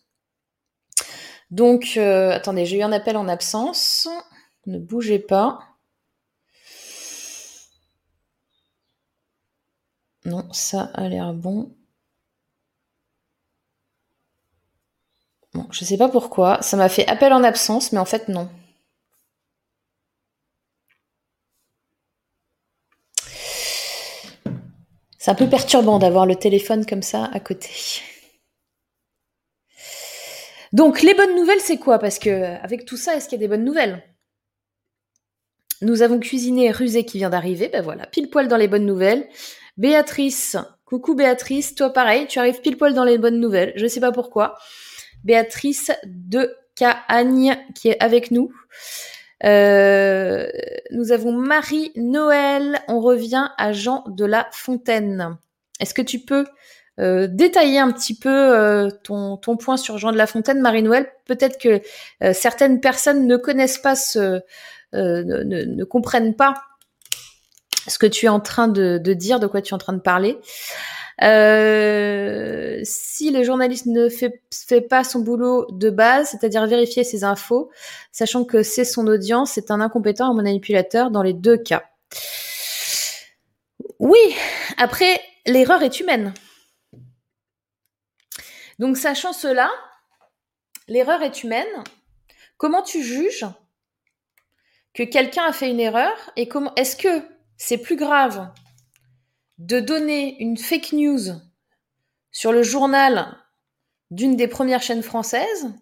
Donc, attendez, j'ai eu un appel en absence. Ne bougez pas. Non, ça a l'air bon. Bon, je sais pas pourquoi. Ça m'a fait appel en absence, mais en fait, non. C'est un peu perturbant d'avoir le téléphone comme ça à côté. Donc les bonnes nouvelles, c'est quoi? Parce que avec tout ça, est-ce qu'il y a des bonnes nouvelles? Nous avons cuisiné Rusé qui vient d'arriver, ben voilà, pile poil dans les bonnes nouvelles. Béatrice, coucou Béatrice, toi pareil, tu arrives pile poil dans les bonnes nouvelles. Je ne sais pas pourquoi. Béatrice de Caagne qui est avec nous. Euh, nous avons Marie-Noël. On revient à Jean de la Fontaine. Est-ce que tu peux euh, détailler un petit peu euh, ton, ton, point sur Jean de la Fontaine, Marie-Noël? Peut-être que certaines personnes ne connaissent pas ce, ne, ne, comprennent pas ce que tu es en train de, dire, de quoi tu es en train de parler. Euh, si le journaliste ne fait, fait pas son boulot de base, c'est-à-dire vérifier ses infos, sachant que c'est son audience, c'est un incompétent, un manipulateur dans les deux cas. Oui, après, l'erreur est humaine. Donc, sachant cela, l'erreur est humaine. Comment tu juges que quelqu'un a fait une erreur et comment est-ce que c'est plus grave de donner une fake news sur le journal d'une des premières chaînes françaises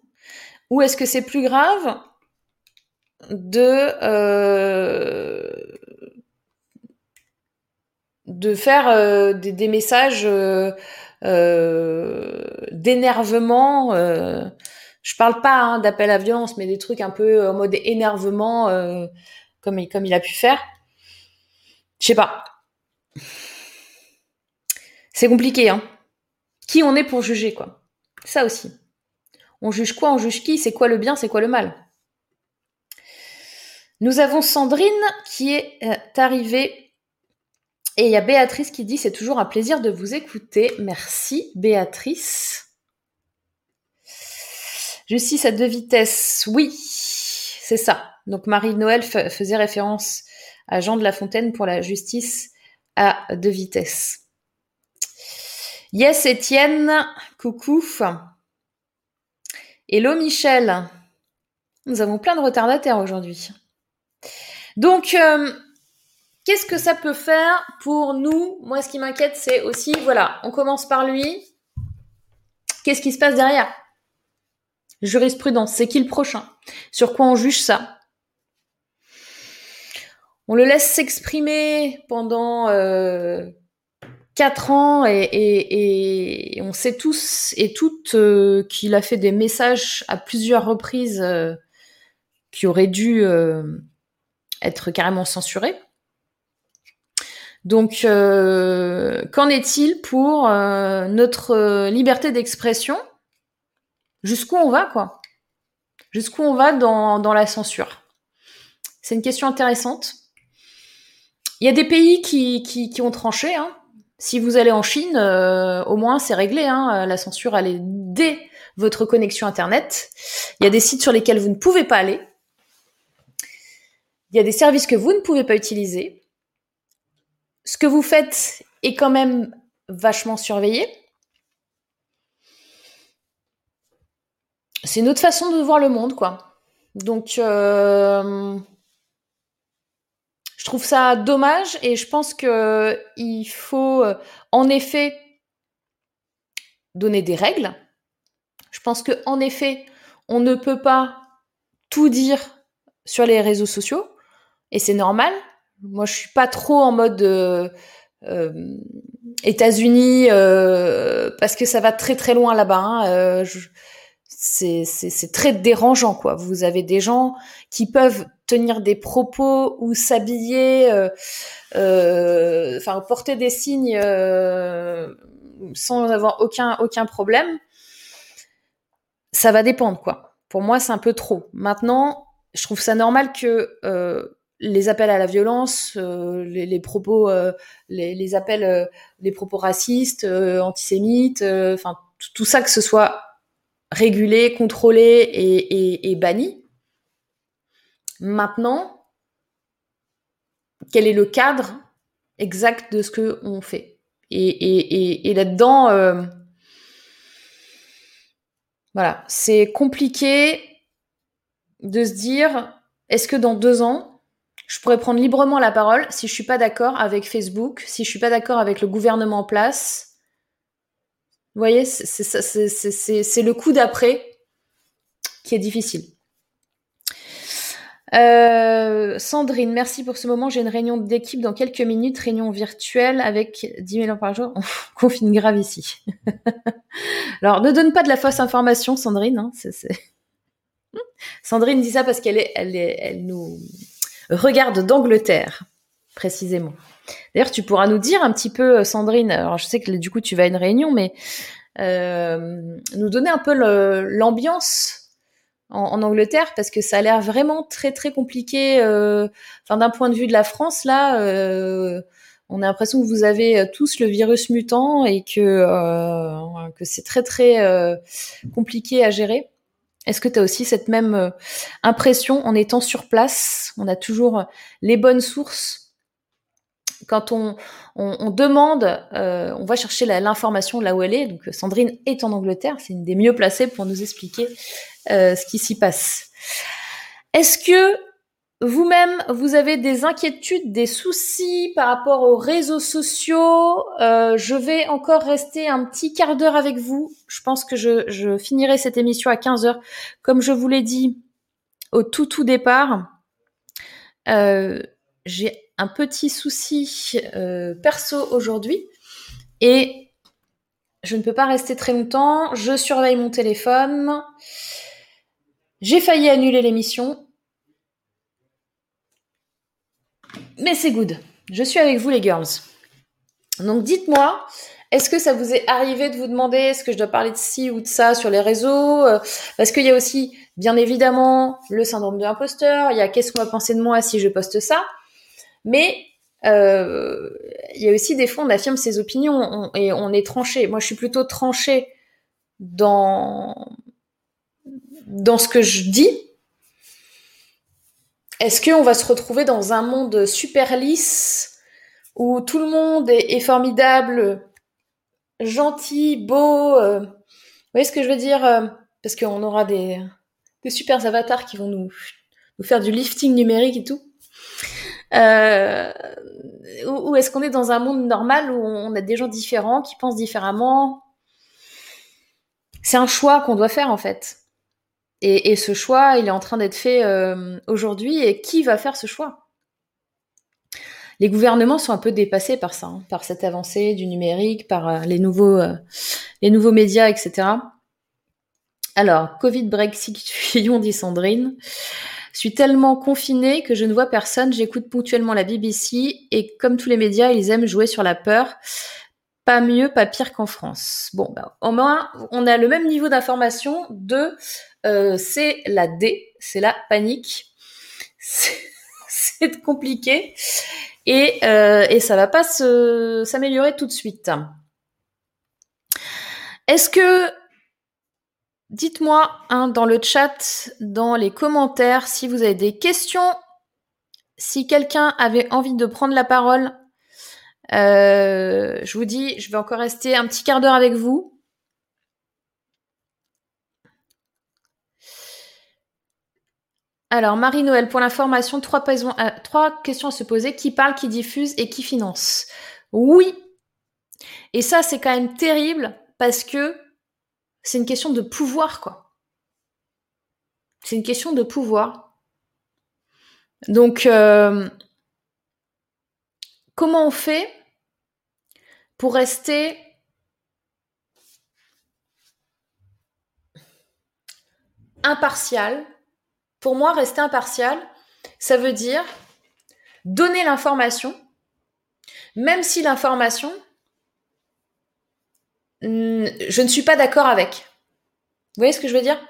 ou est-ce que c'est plus grave de euh, faire euh, des, messages euh, d'énervement je parle pas hein, d'appel à violence mais des trucs un peu en mode énervement comme il a pu faire je sais pas c'est compliqué, hein. Qui on est pour juger, quoi? Ça aussi. On juge quoi On juge qui? C'est quoi le bien C'est quoi le mal? Nous avons Sandrine qui est euh, arrivée. Et il y a Béatrice qui dit c'est toujours un plaisir de vous écouter. Merci Béatrice. Justice à deux vitesses. Oui, c'est ça. Donc Marie-Noël faisait référence à Jean de La Fontaine pour la justice à deux vitesses. Yes, Étienne, coucou. Hello, Michel. Nous avons plein de retardataires aujourd'hui. Donc, euh, qu'est-ce que ça peut faire pour nous? Moi, ce qui m'inquiète, c'est aussi, voilà, on commence par lui. Qu'est-ce qui se passe derrière? Jurisprudence, c'est qui le prochain? Sur quoi on juge ça? On le laisse s'exprimer pendant euh, quatre ans et, on sait tous et toutes euh, qu'il a fait des messages à plusieurs reprises euh, qui auraient dû être carrément censurés. Donc, qu'en est-il pour notre liberté d'expression? Jusqu'où on va, quoi? Jusqu'où on va dans la censure? C'est une question intéressante. Il y a des pays qui, qui, ont tranché, hein, si vous allez en Chine, euh, au moins c'est réglé. Hein, la censure, elle est dès votre connexion Internet. Il y a des sites sur lesquels vous ne pouvez pas aller. Il y a des services que vous ne pouvez pas utiliser. Ce que vous faites est quand même vachement surveillé. C'est une autre façon de voir le monde, quoi. Donc, euh, je trouve ça dommage et je pense que il faut euh, en effet donner des règles. Je pense que en effet, on ne peut pas tout dire sur les réseaux sociaux et c'est normal. Moi, je suis pas trop en mode euh, euh, États-Unis parce que ça va très très loin là-bas. Hein. c'est très dérangeant quoi. Vous avez des gens qui peuvent tenir des propos ou s'habiller, euh, euh, enfin porter des signes euh, sans avoir aucun aucun problème, ça va dépendre quoi. Pour moi, c'est un peu trop. Maintenant, je trouve ça normal que les appels à la violence, les, propos, les, appels, les propos racistes, antisémites, enfin tout ça que ce soit régulé, contrôlé et banni. Maintenant, quel est le cadre exact de ce que on fait? Et, là-dedans, euh, voilà, c'est compliqué de se dire, est-ce que dans deux ans, je pourrais prendre librement la parole si je suis pas d'accord avec Facebook, si je suis pas d'accord avec le gouvernement en place? Vous voyez, c'est le coup d'après qui est difficile. Euh, Sandrine, merci pour ce moment. J'ai une réunion d'équipe dans quelques minutes, réunion virtuelle avec 10 000 ans par jour. On confine grave ici. Alors, ne donne pas de la fausse information, Sandrine. Hein, Sandrine dit ça parce qu'elle est, elle est, elle nous regarde d'Angleterre, précisément. D'ailleurs, tu pourras nous dire un petit peu, Sandrine. Alors, je sais que du coup, tu vas à une réunion, mais euh, nous donner un peu l'ambiance en, Angleterre parce que ça a l'air vraiment très très compliqué. Euh, enfin, d'un point de vue de la France, là, euh, on a l'impression que vous avez tous le virus mutant et que, que c'est très très compliqué à gérer. Est-ce que tu as aussi cette même impression en étant sur place? On a toujours les bonnes sources quand on, on, demande, euh, on va chercher l'information là où elle est. Donc Sandrine est en Angleterre, c'est une des mieux placées pour nous expliquer euh, ce qui s'y passe. Est-ce que vous-même, vous avez des inquiétudes, des soucis par rapport aux réseaux sociaux? Euh, Je vais encore rester un petit quart d'heure avec vous. Je pense que je, finirai cette émission à 15 heures. Comme je vous l'ai dit au tout tout départ, euh, j'ai un petit souci euh, perso aujourd'hui et je ne peux pas rester très longtemps. Je surveille mon téléphone. J'ai failli annuler l'émission. Mais c'est good. Je suis avec vous les girls. Donc dites-moi, est-ce que ça vous est arrivé de vous demander est-ce que je dois parler de ci ou de ça sur les réseaux? Euh, Parce qu'il y a aussi, bien évidemment, le syndrome de l'imposteur. Il y a qu'est-ce qu'on va penser de moi si je poste ça? Mais euh, il y a aussi des fois on affirme ses opinions et on est tranché. Moi, je suis plutôt tranchée dans dans ce que je dis. Est-ce qu'on va se retrouver dans un monde super lisse où tout le monde est, formidable, gentil, beau euh, Vous voyez ce que je veux dire euh, Parce qu'on aura des, super avatars qui vont nous, nous faire du lifting numérique et tout. Euh, ou, est-ce qu'on est dans un monde normal où on a des gens différents qui pensent différemment? C'est un choix qu'on doit faire en fait. Et, ce choix, il est en train d'être fait euh, aujourd'hui. Et qui va faire ce choix? Les gouvernements sont un peu dépassés par ça, hein, par cette avancée du numérique, par euh, les nouveaux, les nouveaux médias, etc. Alors, Covid Brexit, dit Sandrine. Je suis tellement confinée que je ne vois personne. J'écoute ponctuellement la BBC et comme tous les médias, ils aiment jouer sur la peur. Pas mieux, pas pire qu'en France. Bon, ben, au moins, on a le même niveau d'information de euh, c'est la D, c'est la panique. C'est compliqué et, euh, et ça va pas s'améliorer tout de suite. Est-ce que Dites-moi hein, dans le chat, dans les commentaires, si vous avez des questions, si quelqu'un avait envie de prendre la parole. Euh, je vous dis, je vais encore rester un petit quart d'heure avec vous. Alors, Marie-Noël, pour l'information, trois, questions à se poser. Qui parle, qui diffuse et qui finance? Oui. Et ça, c'est quand même terrible parce que c'est une question de pouvoir, quoi. C'est une question de pouvoir. Donc, euh, comment on fait pour rester impartial Pour moi, rester impartial, ça veut dire donner l'information, même si l'information je ne suis pas d'accord avec. Vous voyez ce que je veux dire?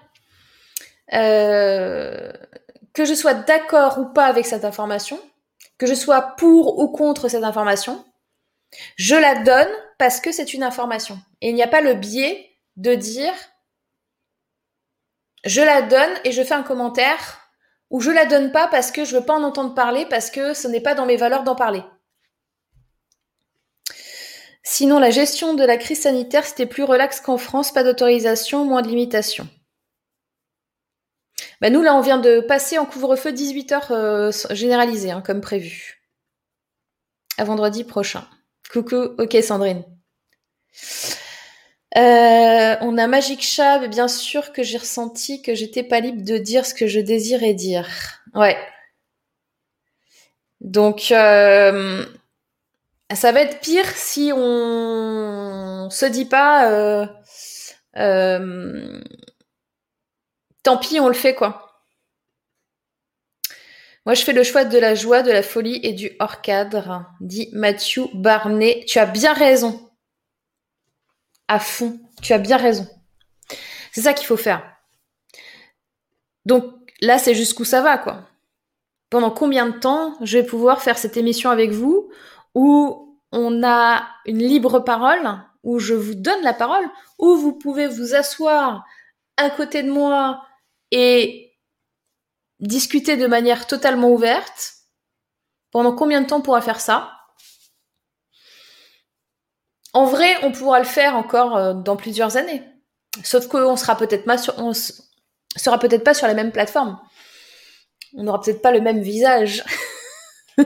Euh, Que je sois d'accord ou pas avec cette information, que je sois pour ou contre cette information, je la donne parce que c'est une information. Et il n'y a pas le biais de dire je la donne et je fais un commentaire ou je la donne pas parce que je veux pas en entendre parler parce que ce n'est pas dans mes valeurs d'en parler. Sinon, la gestion de la crise sanitaire, c'était plus relax qu'en France, pas d'autorisation, moins de limitations. Bah nous, là, on vient de passer en couvre-feu 18 heures euh, généralisé, hein, comme prévu. À vendredi prochain. Coucou, ok Sandrine. Euh, on a Magic Chat, bien sûr que j'ai ressenti que j'étais pas libre de dire ce que je désirais dire. Ouais. Donc, euh, ça va être pire si on se dit pas euh, tant pis on le fait quoi. Moi je fais le choix de la joie, de la folie et du hors cadre, dit Mathieu Barnet. Tu as bien raison. À fond, tu as bien raison. C'est ça qu'il faut faire. Donc là c'est jusqu'où ça va quoi. Pendant combien de temps je vais pouvoir faire cette émission avec vous ou on a une libre parole où je vous donne la parole, où vous pouvez vous asseoir à côté de moi et discuter de manière totalement ouverte. Pendant combien de temps on pourra faire ça? En vrai, on pourra le faire encore euh, dans plusieurs années. Sauf qu'on sera peut-être pas sur, sera peut-être pas sur la même plateforme. On n'aura peut-être pas le même visage.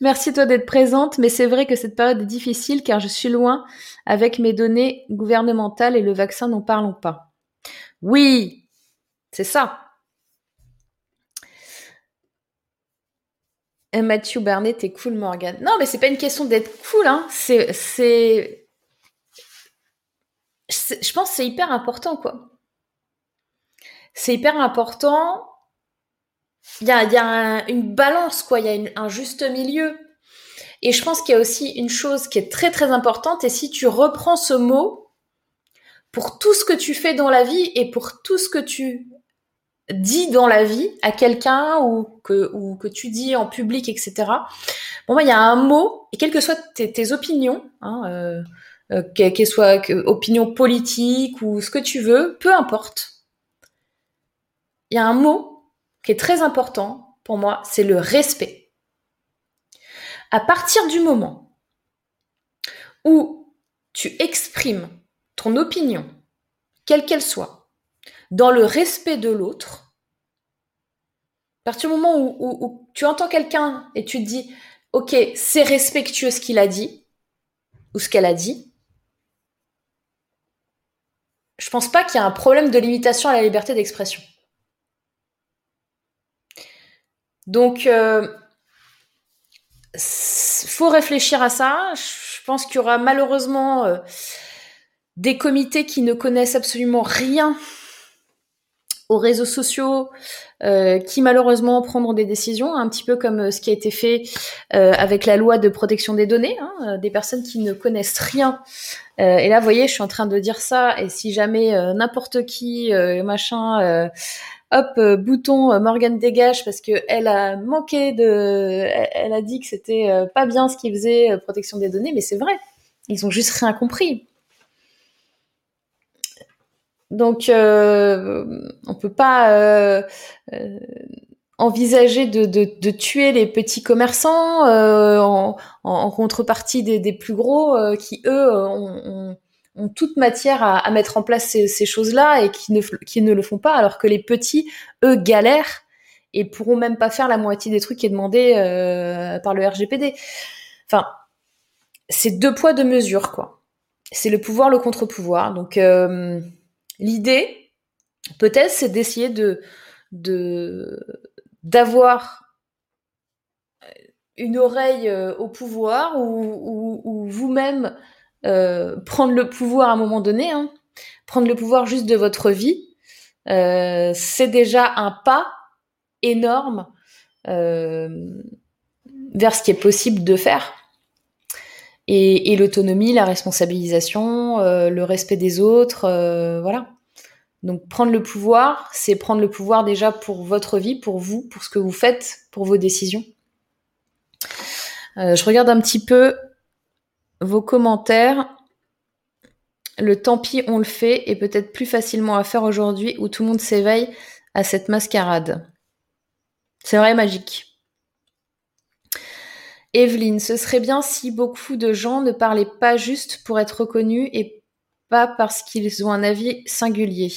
Merci toi d'être présente, mais c'est vrai que cette période est difficile car je suis loin avec mes données gouvernementales et le vaccin, n'en parlons pas. Oui, c'est ça. Et Mathieu Bernet, t'es cool, Morgan. Non, mais c'est pas une question d'être cool, hein. C'est, je pense c'est hyper important, quoi. C'est hyper important il y a, y a une balance, quoi. Il y a un juste milieu. Et je pense qu'il y a aussi une chose qui est très très importante. Et si tu reprends ce mot pour tout ce que tu fais dans la vie et pour tout ce que tu dis dans la vie à quelqu'un ou que, tu dis en public, etc. Bon, bah, il y a un mot, et quelles que soient tes, opinions, hein, euh, euh, qu'elles soient que, opinions politiques ou ce que tu veux, peu importe. Il y a un mot qui est très important pour moi, c'est le respect. À partir du moment où tu exprimes ton opinion, quelle qu'elle soit, dans le respect de l'autre, à partir du moment où, tu entends quelqu'un et tu te dis, ok, c'est respectueux ce qu'il a dit, ou ce qu'elle a dit, je pense pas qu'il y a un problème de limitation à la liberté d'expression. Donc, euh, faut réfléchir à ça. Je pense qu'il y aura malheureusement euh, des comités qui ne connaissent absolument rien aux réseaux sociaux, euh, qui malheureusement prendront des décisions, un petit peu comme euh, ce qui a été fait avec la loi de protection des données, hein, des personnes qui ne connaissent rien. et là, vous voyez, je suis en train de dire ça, et si jamais n'importe qui, machin, hop, euh, bouton euh, Morgan dégage parce que elle a manqué de, elle, a dit que c'était euh, pas bien ce qu'il faisait protection des données, mais c'est vrai, ils ont juste rien compris. Donc, on peut pas envisager de, tuer les petits commerçants en, contrepartie des, plus gros qui eux ont toute matière à, mettre en place ces, choses-là et qui ne, qui ne le font pas, alors que les petits, eux, galèrent et pourront même pas faire la moitié des trucs qui est demandé euh, par le RGPD. Enfin, c'est deux poids deux mesures, quoi. C'est le pouvoir, le contre-pouvoir. Donc, euh, l'idée, peut-être, c'est d'essayer de d'avoir une oreille euh, au pouvoir ou, ou vous-même euh, prendre le pouvoir à un moment donné, hein, prendre le pouvoir juste de votre vie, euh, c'est déjà un pas énorme vers ce qui est possible de faire. Et, l'autonomie, la responsabilisation, euh, le respect des autres, euh, voilà. Donc prendre le pouvoir, c'est prendre le pouvoir déjà pour votre vie, pour vous, pour ce que vous faites, pour vos décisions. je regarde un petit peu vos commentaires. Le tant pis, on le fait, est peut-être plus facilement à faire aujourd'hui où tout le monde s'éveille à cette mascarade. C'est vrai, magique. Evelyne, ce serait bien si beaucoup de gens ne parlaient pas juste pour être reconnus et pas parce qu'ils ont un avis singulier.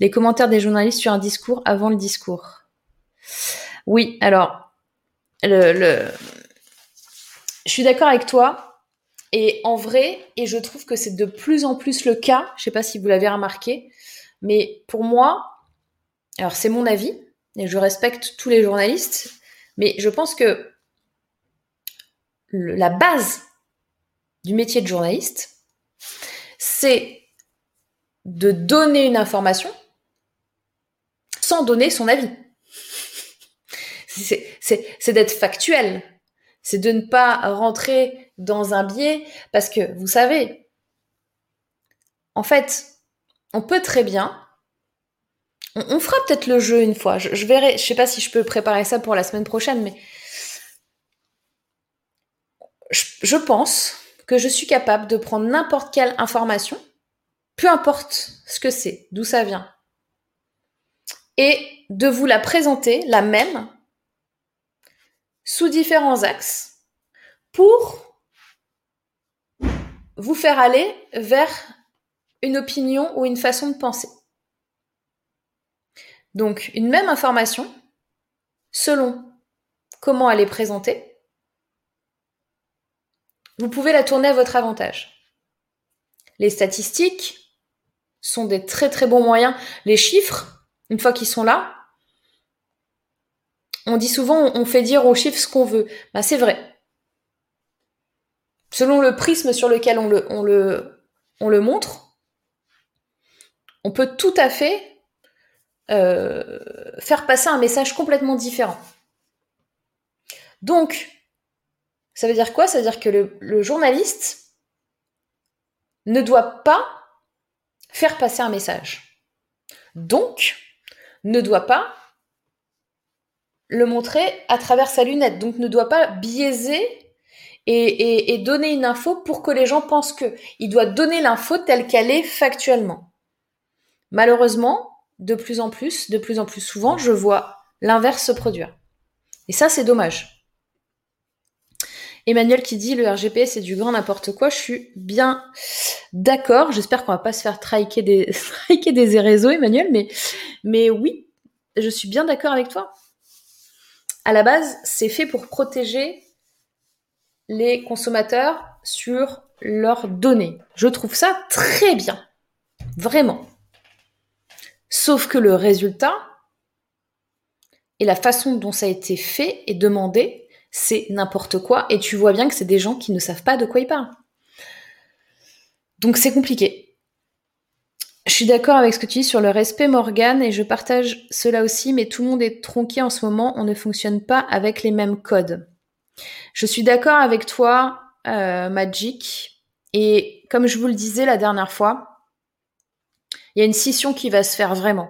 Les commentaires des journalistes sur un discours avant le discours. Oui, alors, le, le... je suis d'accord avec toi. Et en vrai, et je trouve que c'est de plus en plus le cas, je sais pas si vous l'avez remarqué, mais pour moi, alors c'est mon avis, et je respecte tous les journalistes, mais je pense que la base du métier de journaliste, c'est de donner une information sans donner son avis. C'est d'être factuel, c'est de ne pas rentrer dans un biais parce que vous savez, en fait, on peut très bien. On, fera peut-être le jeu une fois. Je, verrai. Je sais pas si je peux préparer ça pour la semaine prochaine, mais je pense que je suis capable de prendre n'importe quelle information, peu importe ce que c'est, d'où ça vient, et de vous la présenter, la même, sous différents axes, pour vous faire aller vers une opinion ou une façon de penser. Donc, une même information, selon comment elle est présentée, vous pouvez la tourner à votre avantage. Les statistiques sont des très très bons moyens. Les chiffres, une fois qu'ils sont là, on dit souvent on fait dire aux chiffres ce qu'on veut. Bah, c'est vrai. Selon le prisme sur lequel on le, on le, on le montre, on peut tout à fait euh, faire passer un message complètement différent. Donc, ça veut dire quoi? Ça veut dire que le, journaliste ne doit pas faire passer un message. Donc, ne doit pas le montrer à travers sa lunette. Donc, ne doit pas biaiser et, donner une info pour que les gens pensent que. Il doit donner l'info telle qu'elle est factuellement. Malheureusement, de plus en plus, de plus en plus souvent, je vois l'inverse se produire. Et ça, c'est dommage. Emmanuel qui dit le RGP c'est du grand n'importe quoi. Je suis bien d'accord. J'espère qu'on va pas se faire triker des, réseaux, Emmanuel, mais, mais oui, je suis bien d'accord avec toi. À la base, c'est fait pour protéger les consommateurs sur leurs données. Je trouve ça très bien. Vraiment. Sauf que le résultat et la façon dont ça a été fait et demandé c'est n'importe quoi, et tu vois bien que c'est des gens qui ne savent pas de quoi ils parlent. Donc c'est compliqué. Je suis d'accord avec ce que tu dis sur le respect Morgan et je partage cela aussi, mais tout le monde est tronqué en ce moment, on ne fonctionne pas avec les mêmes codes. Je suis d'accord avec toi, euh, Magic, et comme je vous le disais la dernière fois, il y a une scission qui va se faire vraiment.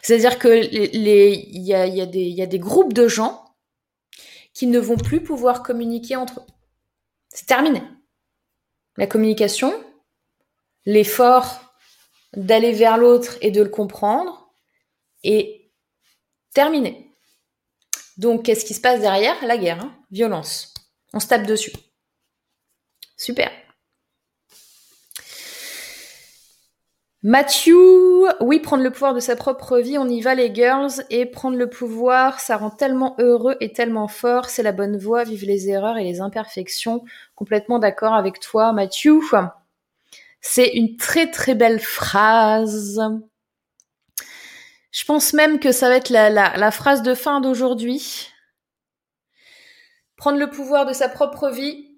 C'est-à-dire que il y a des groupes de gens qui ne vont plus pouvoir communiquer entre eux. C'est terminé. La communication, l'effort d'aller vers l'autre et de le comprendre est terminé. Donc, qu'est-ce qui se passe derrière? La guerre, hein violence. On se tape dessus. Super. Matthew, oui, prendre le pouvoir de sa propre vie, on y va les girls, et prendre le pouvoir, ça rend tellement heureux et tellement fort, c'est la bonne voie, vive les erreurs et les imperfections. Complètement d'accord avec toi, Matthew. C'est une très très belle phrase. Je pense même que ça va être la, la phrase de fin d'aujourd'hui. Prendre le pouvoir de sa propre vie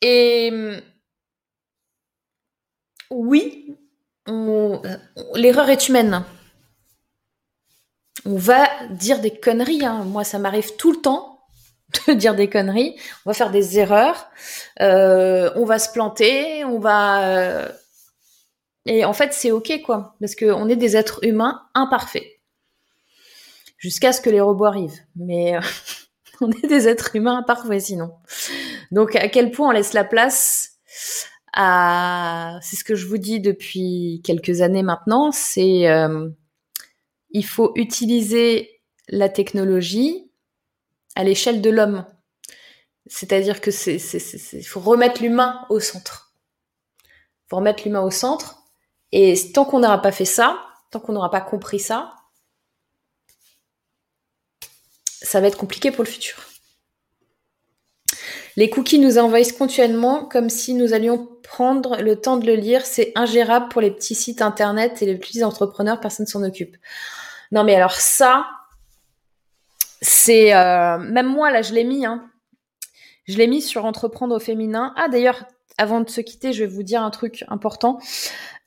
et oui, l'erreur est humaine. On va dire des conneries. Hein. Moi, ça m'arrive tout le temps de dire des conneries. On va faire des erreurs. Euh, on va se planter. On va. Euh, et en fait, c'est ok, quoi, parce qu'on est des êtres humains imparfaits. Jusqu'à ce que les robots arrivent. Mais on est des êtres humains imparfaits sinon. Donc, à quel point on laisse la place c'est ce que je vous dis depuis quelques années maintenant, c'est euh, il faut utiliser la technologie à l'échelle de l'homme. C'est-à-dire que il faut remettre l'humain au centre. Il faut remettre l'humain au centre. Et tant qu'on n'aura pas fait ça, tant qu'on n'aura pas compris ça, ça va être compliqué pour le futur. Les cookies nous envahissent continuellement comme si nous allions prendre le temps de le lire. C'est ingérable pour les petits sites internet et les petits entrepreneurs, personne ne s'en occupe. Non mais alors ça, c'est... Euh, même moi, là, je l'ai mis. Hein. Je l'ai mis sur entreprendre au féminin. Ah d'ailleurs, avant de se quitter, je vais vous dire un truc important.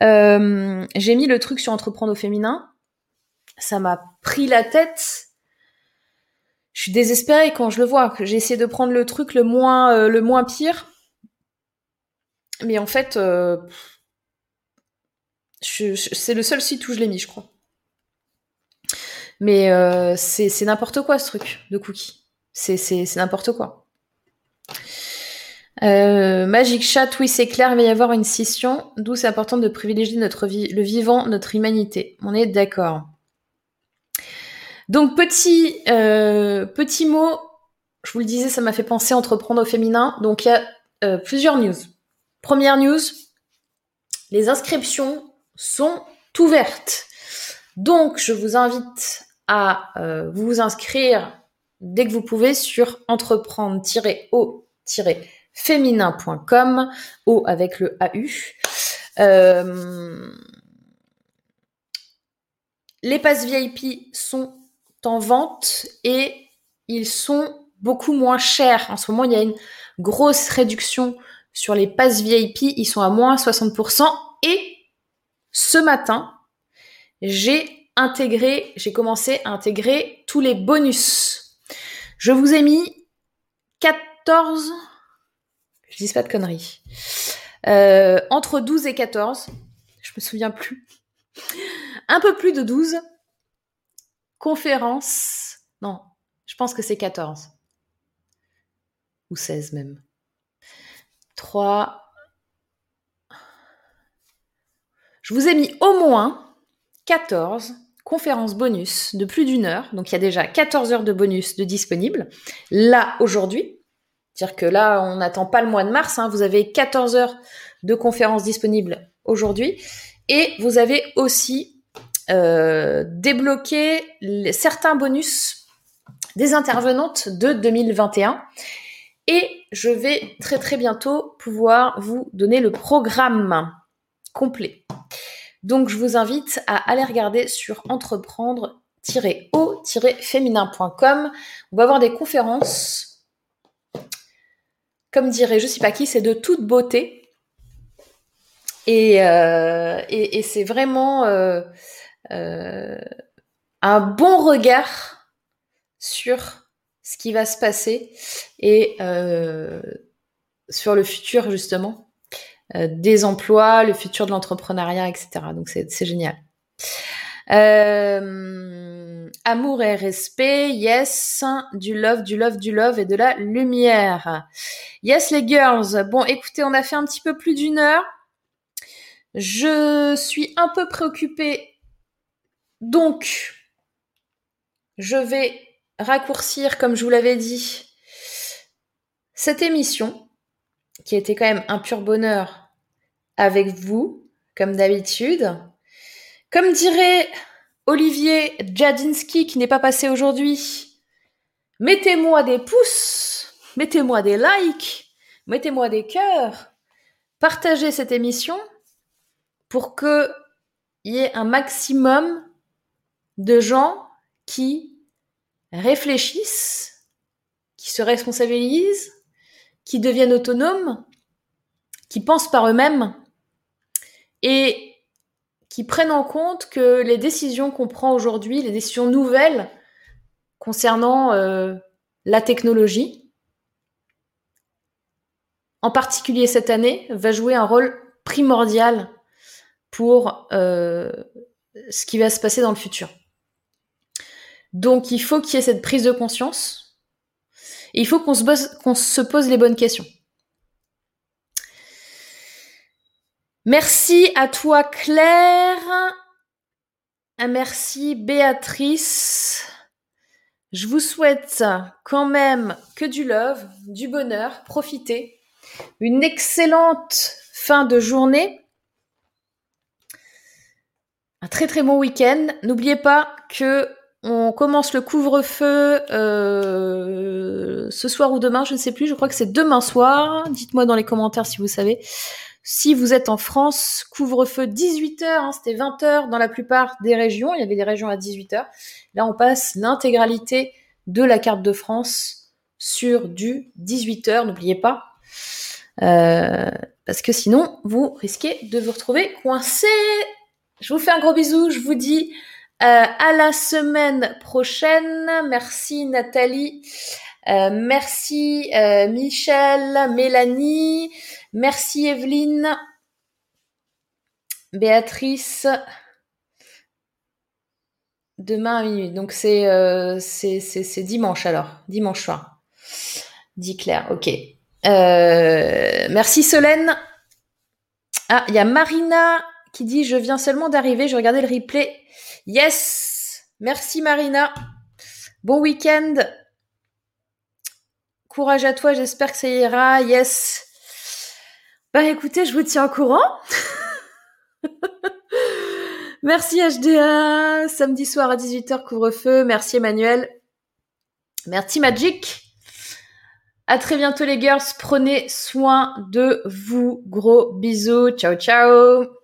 Euh, j'ai mis le truc sur entreprendre au féminin. Ça m'a pris la tête je suis désespérée quand je le vois. J'ai essayé de prendre le truc le moins, euh, le moins pire. Mais en fait, euh, c'est le seul site où je l'ai mis, je crois. Mais euh, c'est n'importe quoi ce truc de cookie. C'est n'importe quoi. Magic Chat, oui, c'est clair, il va y avoir une scission, d'où c'est important de privilégier notre le vivant, notre humanité. On est d'accord. Donc, petit, euh, petit mot, je vous le disais, ça m'a fait penser entreprendre au féminin. Donc, il y a euh, plusieurs news. Première news, les inscriptions sont ouvertes. Donc, je vous invite à euh, vous inscrire dès que vous pouvez sur entreprendre-o-féminin.com, O avec le AU. Les passes VIP sont en vente et ils sont beaucoup moins chers. En ce moment, il y a une grosse réduction sur les passes VIP. Ils sont à moins 60%. Et ce matin, j'ai intégré, j'ai commencé à intégrer tous les bonus. Je vous ai mis 14, je dis pas de conneries, euh, entre 12 et 14, je me souviens plus, un peu plus de 12 conférences, non, je pense que c'est 14, ou 16 même. 3, je vous ai mis au moins 14 conférences bonus de plus d'une heure. Donc il y a déjà 14 heures de bonus de disponibles. Là, aujourd'hui, c'est-à-dire que là, on n'attend pas le mois de mars, hein. vous avez 14 heures de conférences disponibles aujourd'hui. Et vous avez aussi euh, débloqué certains bonus des intervenantes de 2021. Et je vais très très bientôt pouvoir vous donner le programme complet. Donc je vous invite à aller regarder sur entreprendre-o-féminin.com. On va avoir des conférences, comme dirait je sais pas qui, c'est de toute beauté. Et, euh, c'est vraiment euh, un bon regard sur ce qui va se passer et sur le futur justement euh, des emplois, le futur de l'entrepreneuriat, etc. Donc c'est génial. Euh, amour et respect, yes, du love, du love, du love et de la lumière. Yes les girls. Bon, écoutez, on a fait un petit peu plus d'une heure. Je suis un peu préoccupée. Donc, je vais raccourcir, comme je vous l'avais dit, cette émission qui était quand même un pur bonheur avec vous, comme d'habitude. Comme dirait Olivier Jadinski, qui n'est pas passé aujourd'hui, mettez-moi des pouces, mettez-moi des likes, mettez-moi des cœurs, partagez cette émission pour qu'il y ait un maximum de gens qui réfléchissent, qui se responsabilisent qui deviennent autonomes, qui pensent par eux-mêmes et qui prennent en compte que les décisions qu'on prend aujourd'hui, les décisions nouvelles concernant euh, la technologie, en particulier cette année, va jouer un rôle primordial pour euh, ce qui va se passer dans le futur. Donc il faut qu'il y ait cette prise de conscience il faut qu'on se, pose les bonnes questions. Merci à toi Claire. Merci Béatrice. Je vous souhaite quand même que du love, du bonheur, profitez. Une excellente fin de journée. Un très très bon week-end. N'oubliez pas que on commence le couvre-feu euh, ce soir ou demain, je ne sais plus. Je crois que c'est demain soir. Dites-moi dans les commentaires si vous savez. Si vous êtes en France, couvre-feu 18h, hein, c'était 20h dans la plupart des régions. Il y avait des régions à 18h. Là, on passe l'intégralité de la carte de France sur du 18h. N'oubliez pas. Euh, parce que sinon, vous risquez de vous retrouver coincé. Je vous fais un gros bisou. Je vous dis à la semaine prochaine. Merci Nathalie. Euh, merci euh, Michel, Mélanie. Merci Evelyne. Béatrice. Demain à minuit. Donc c'est euh, dimanche alors, dimanche soir. Dit Claire. Ok. Euh, merci Solène. Ah, il y a Marina qui dit je viens seulement d'arriver, je regardais le replay. Yes. Merci Marina. Bon week-end. Courage à toi, j'espère que ça ira. Yes. Bah écoutez, je vous tiens au courant. Merci HDA, samedi soir à 18h couvre-feu. Merci Emmanuel. Merci Magic. À très bientôt les girls. Prenez soin de vous. Gros bisous. Ciao ciao.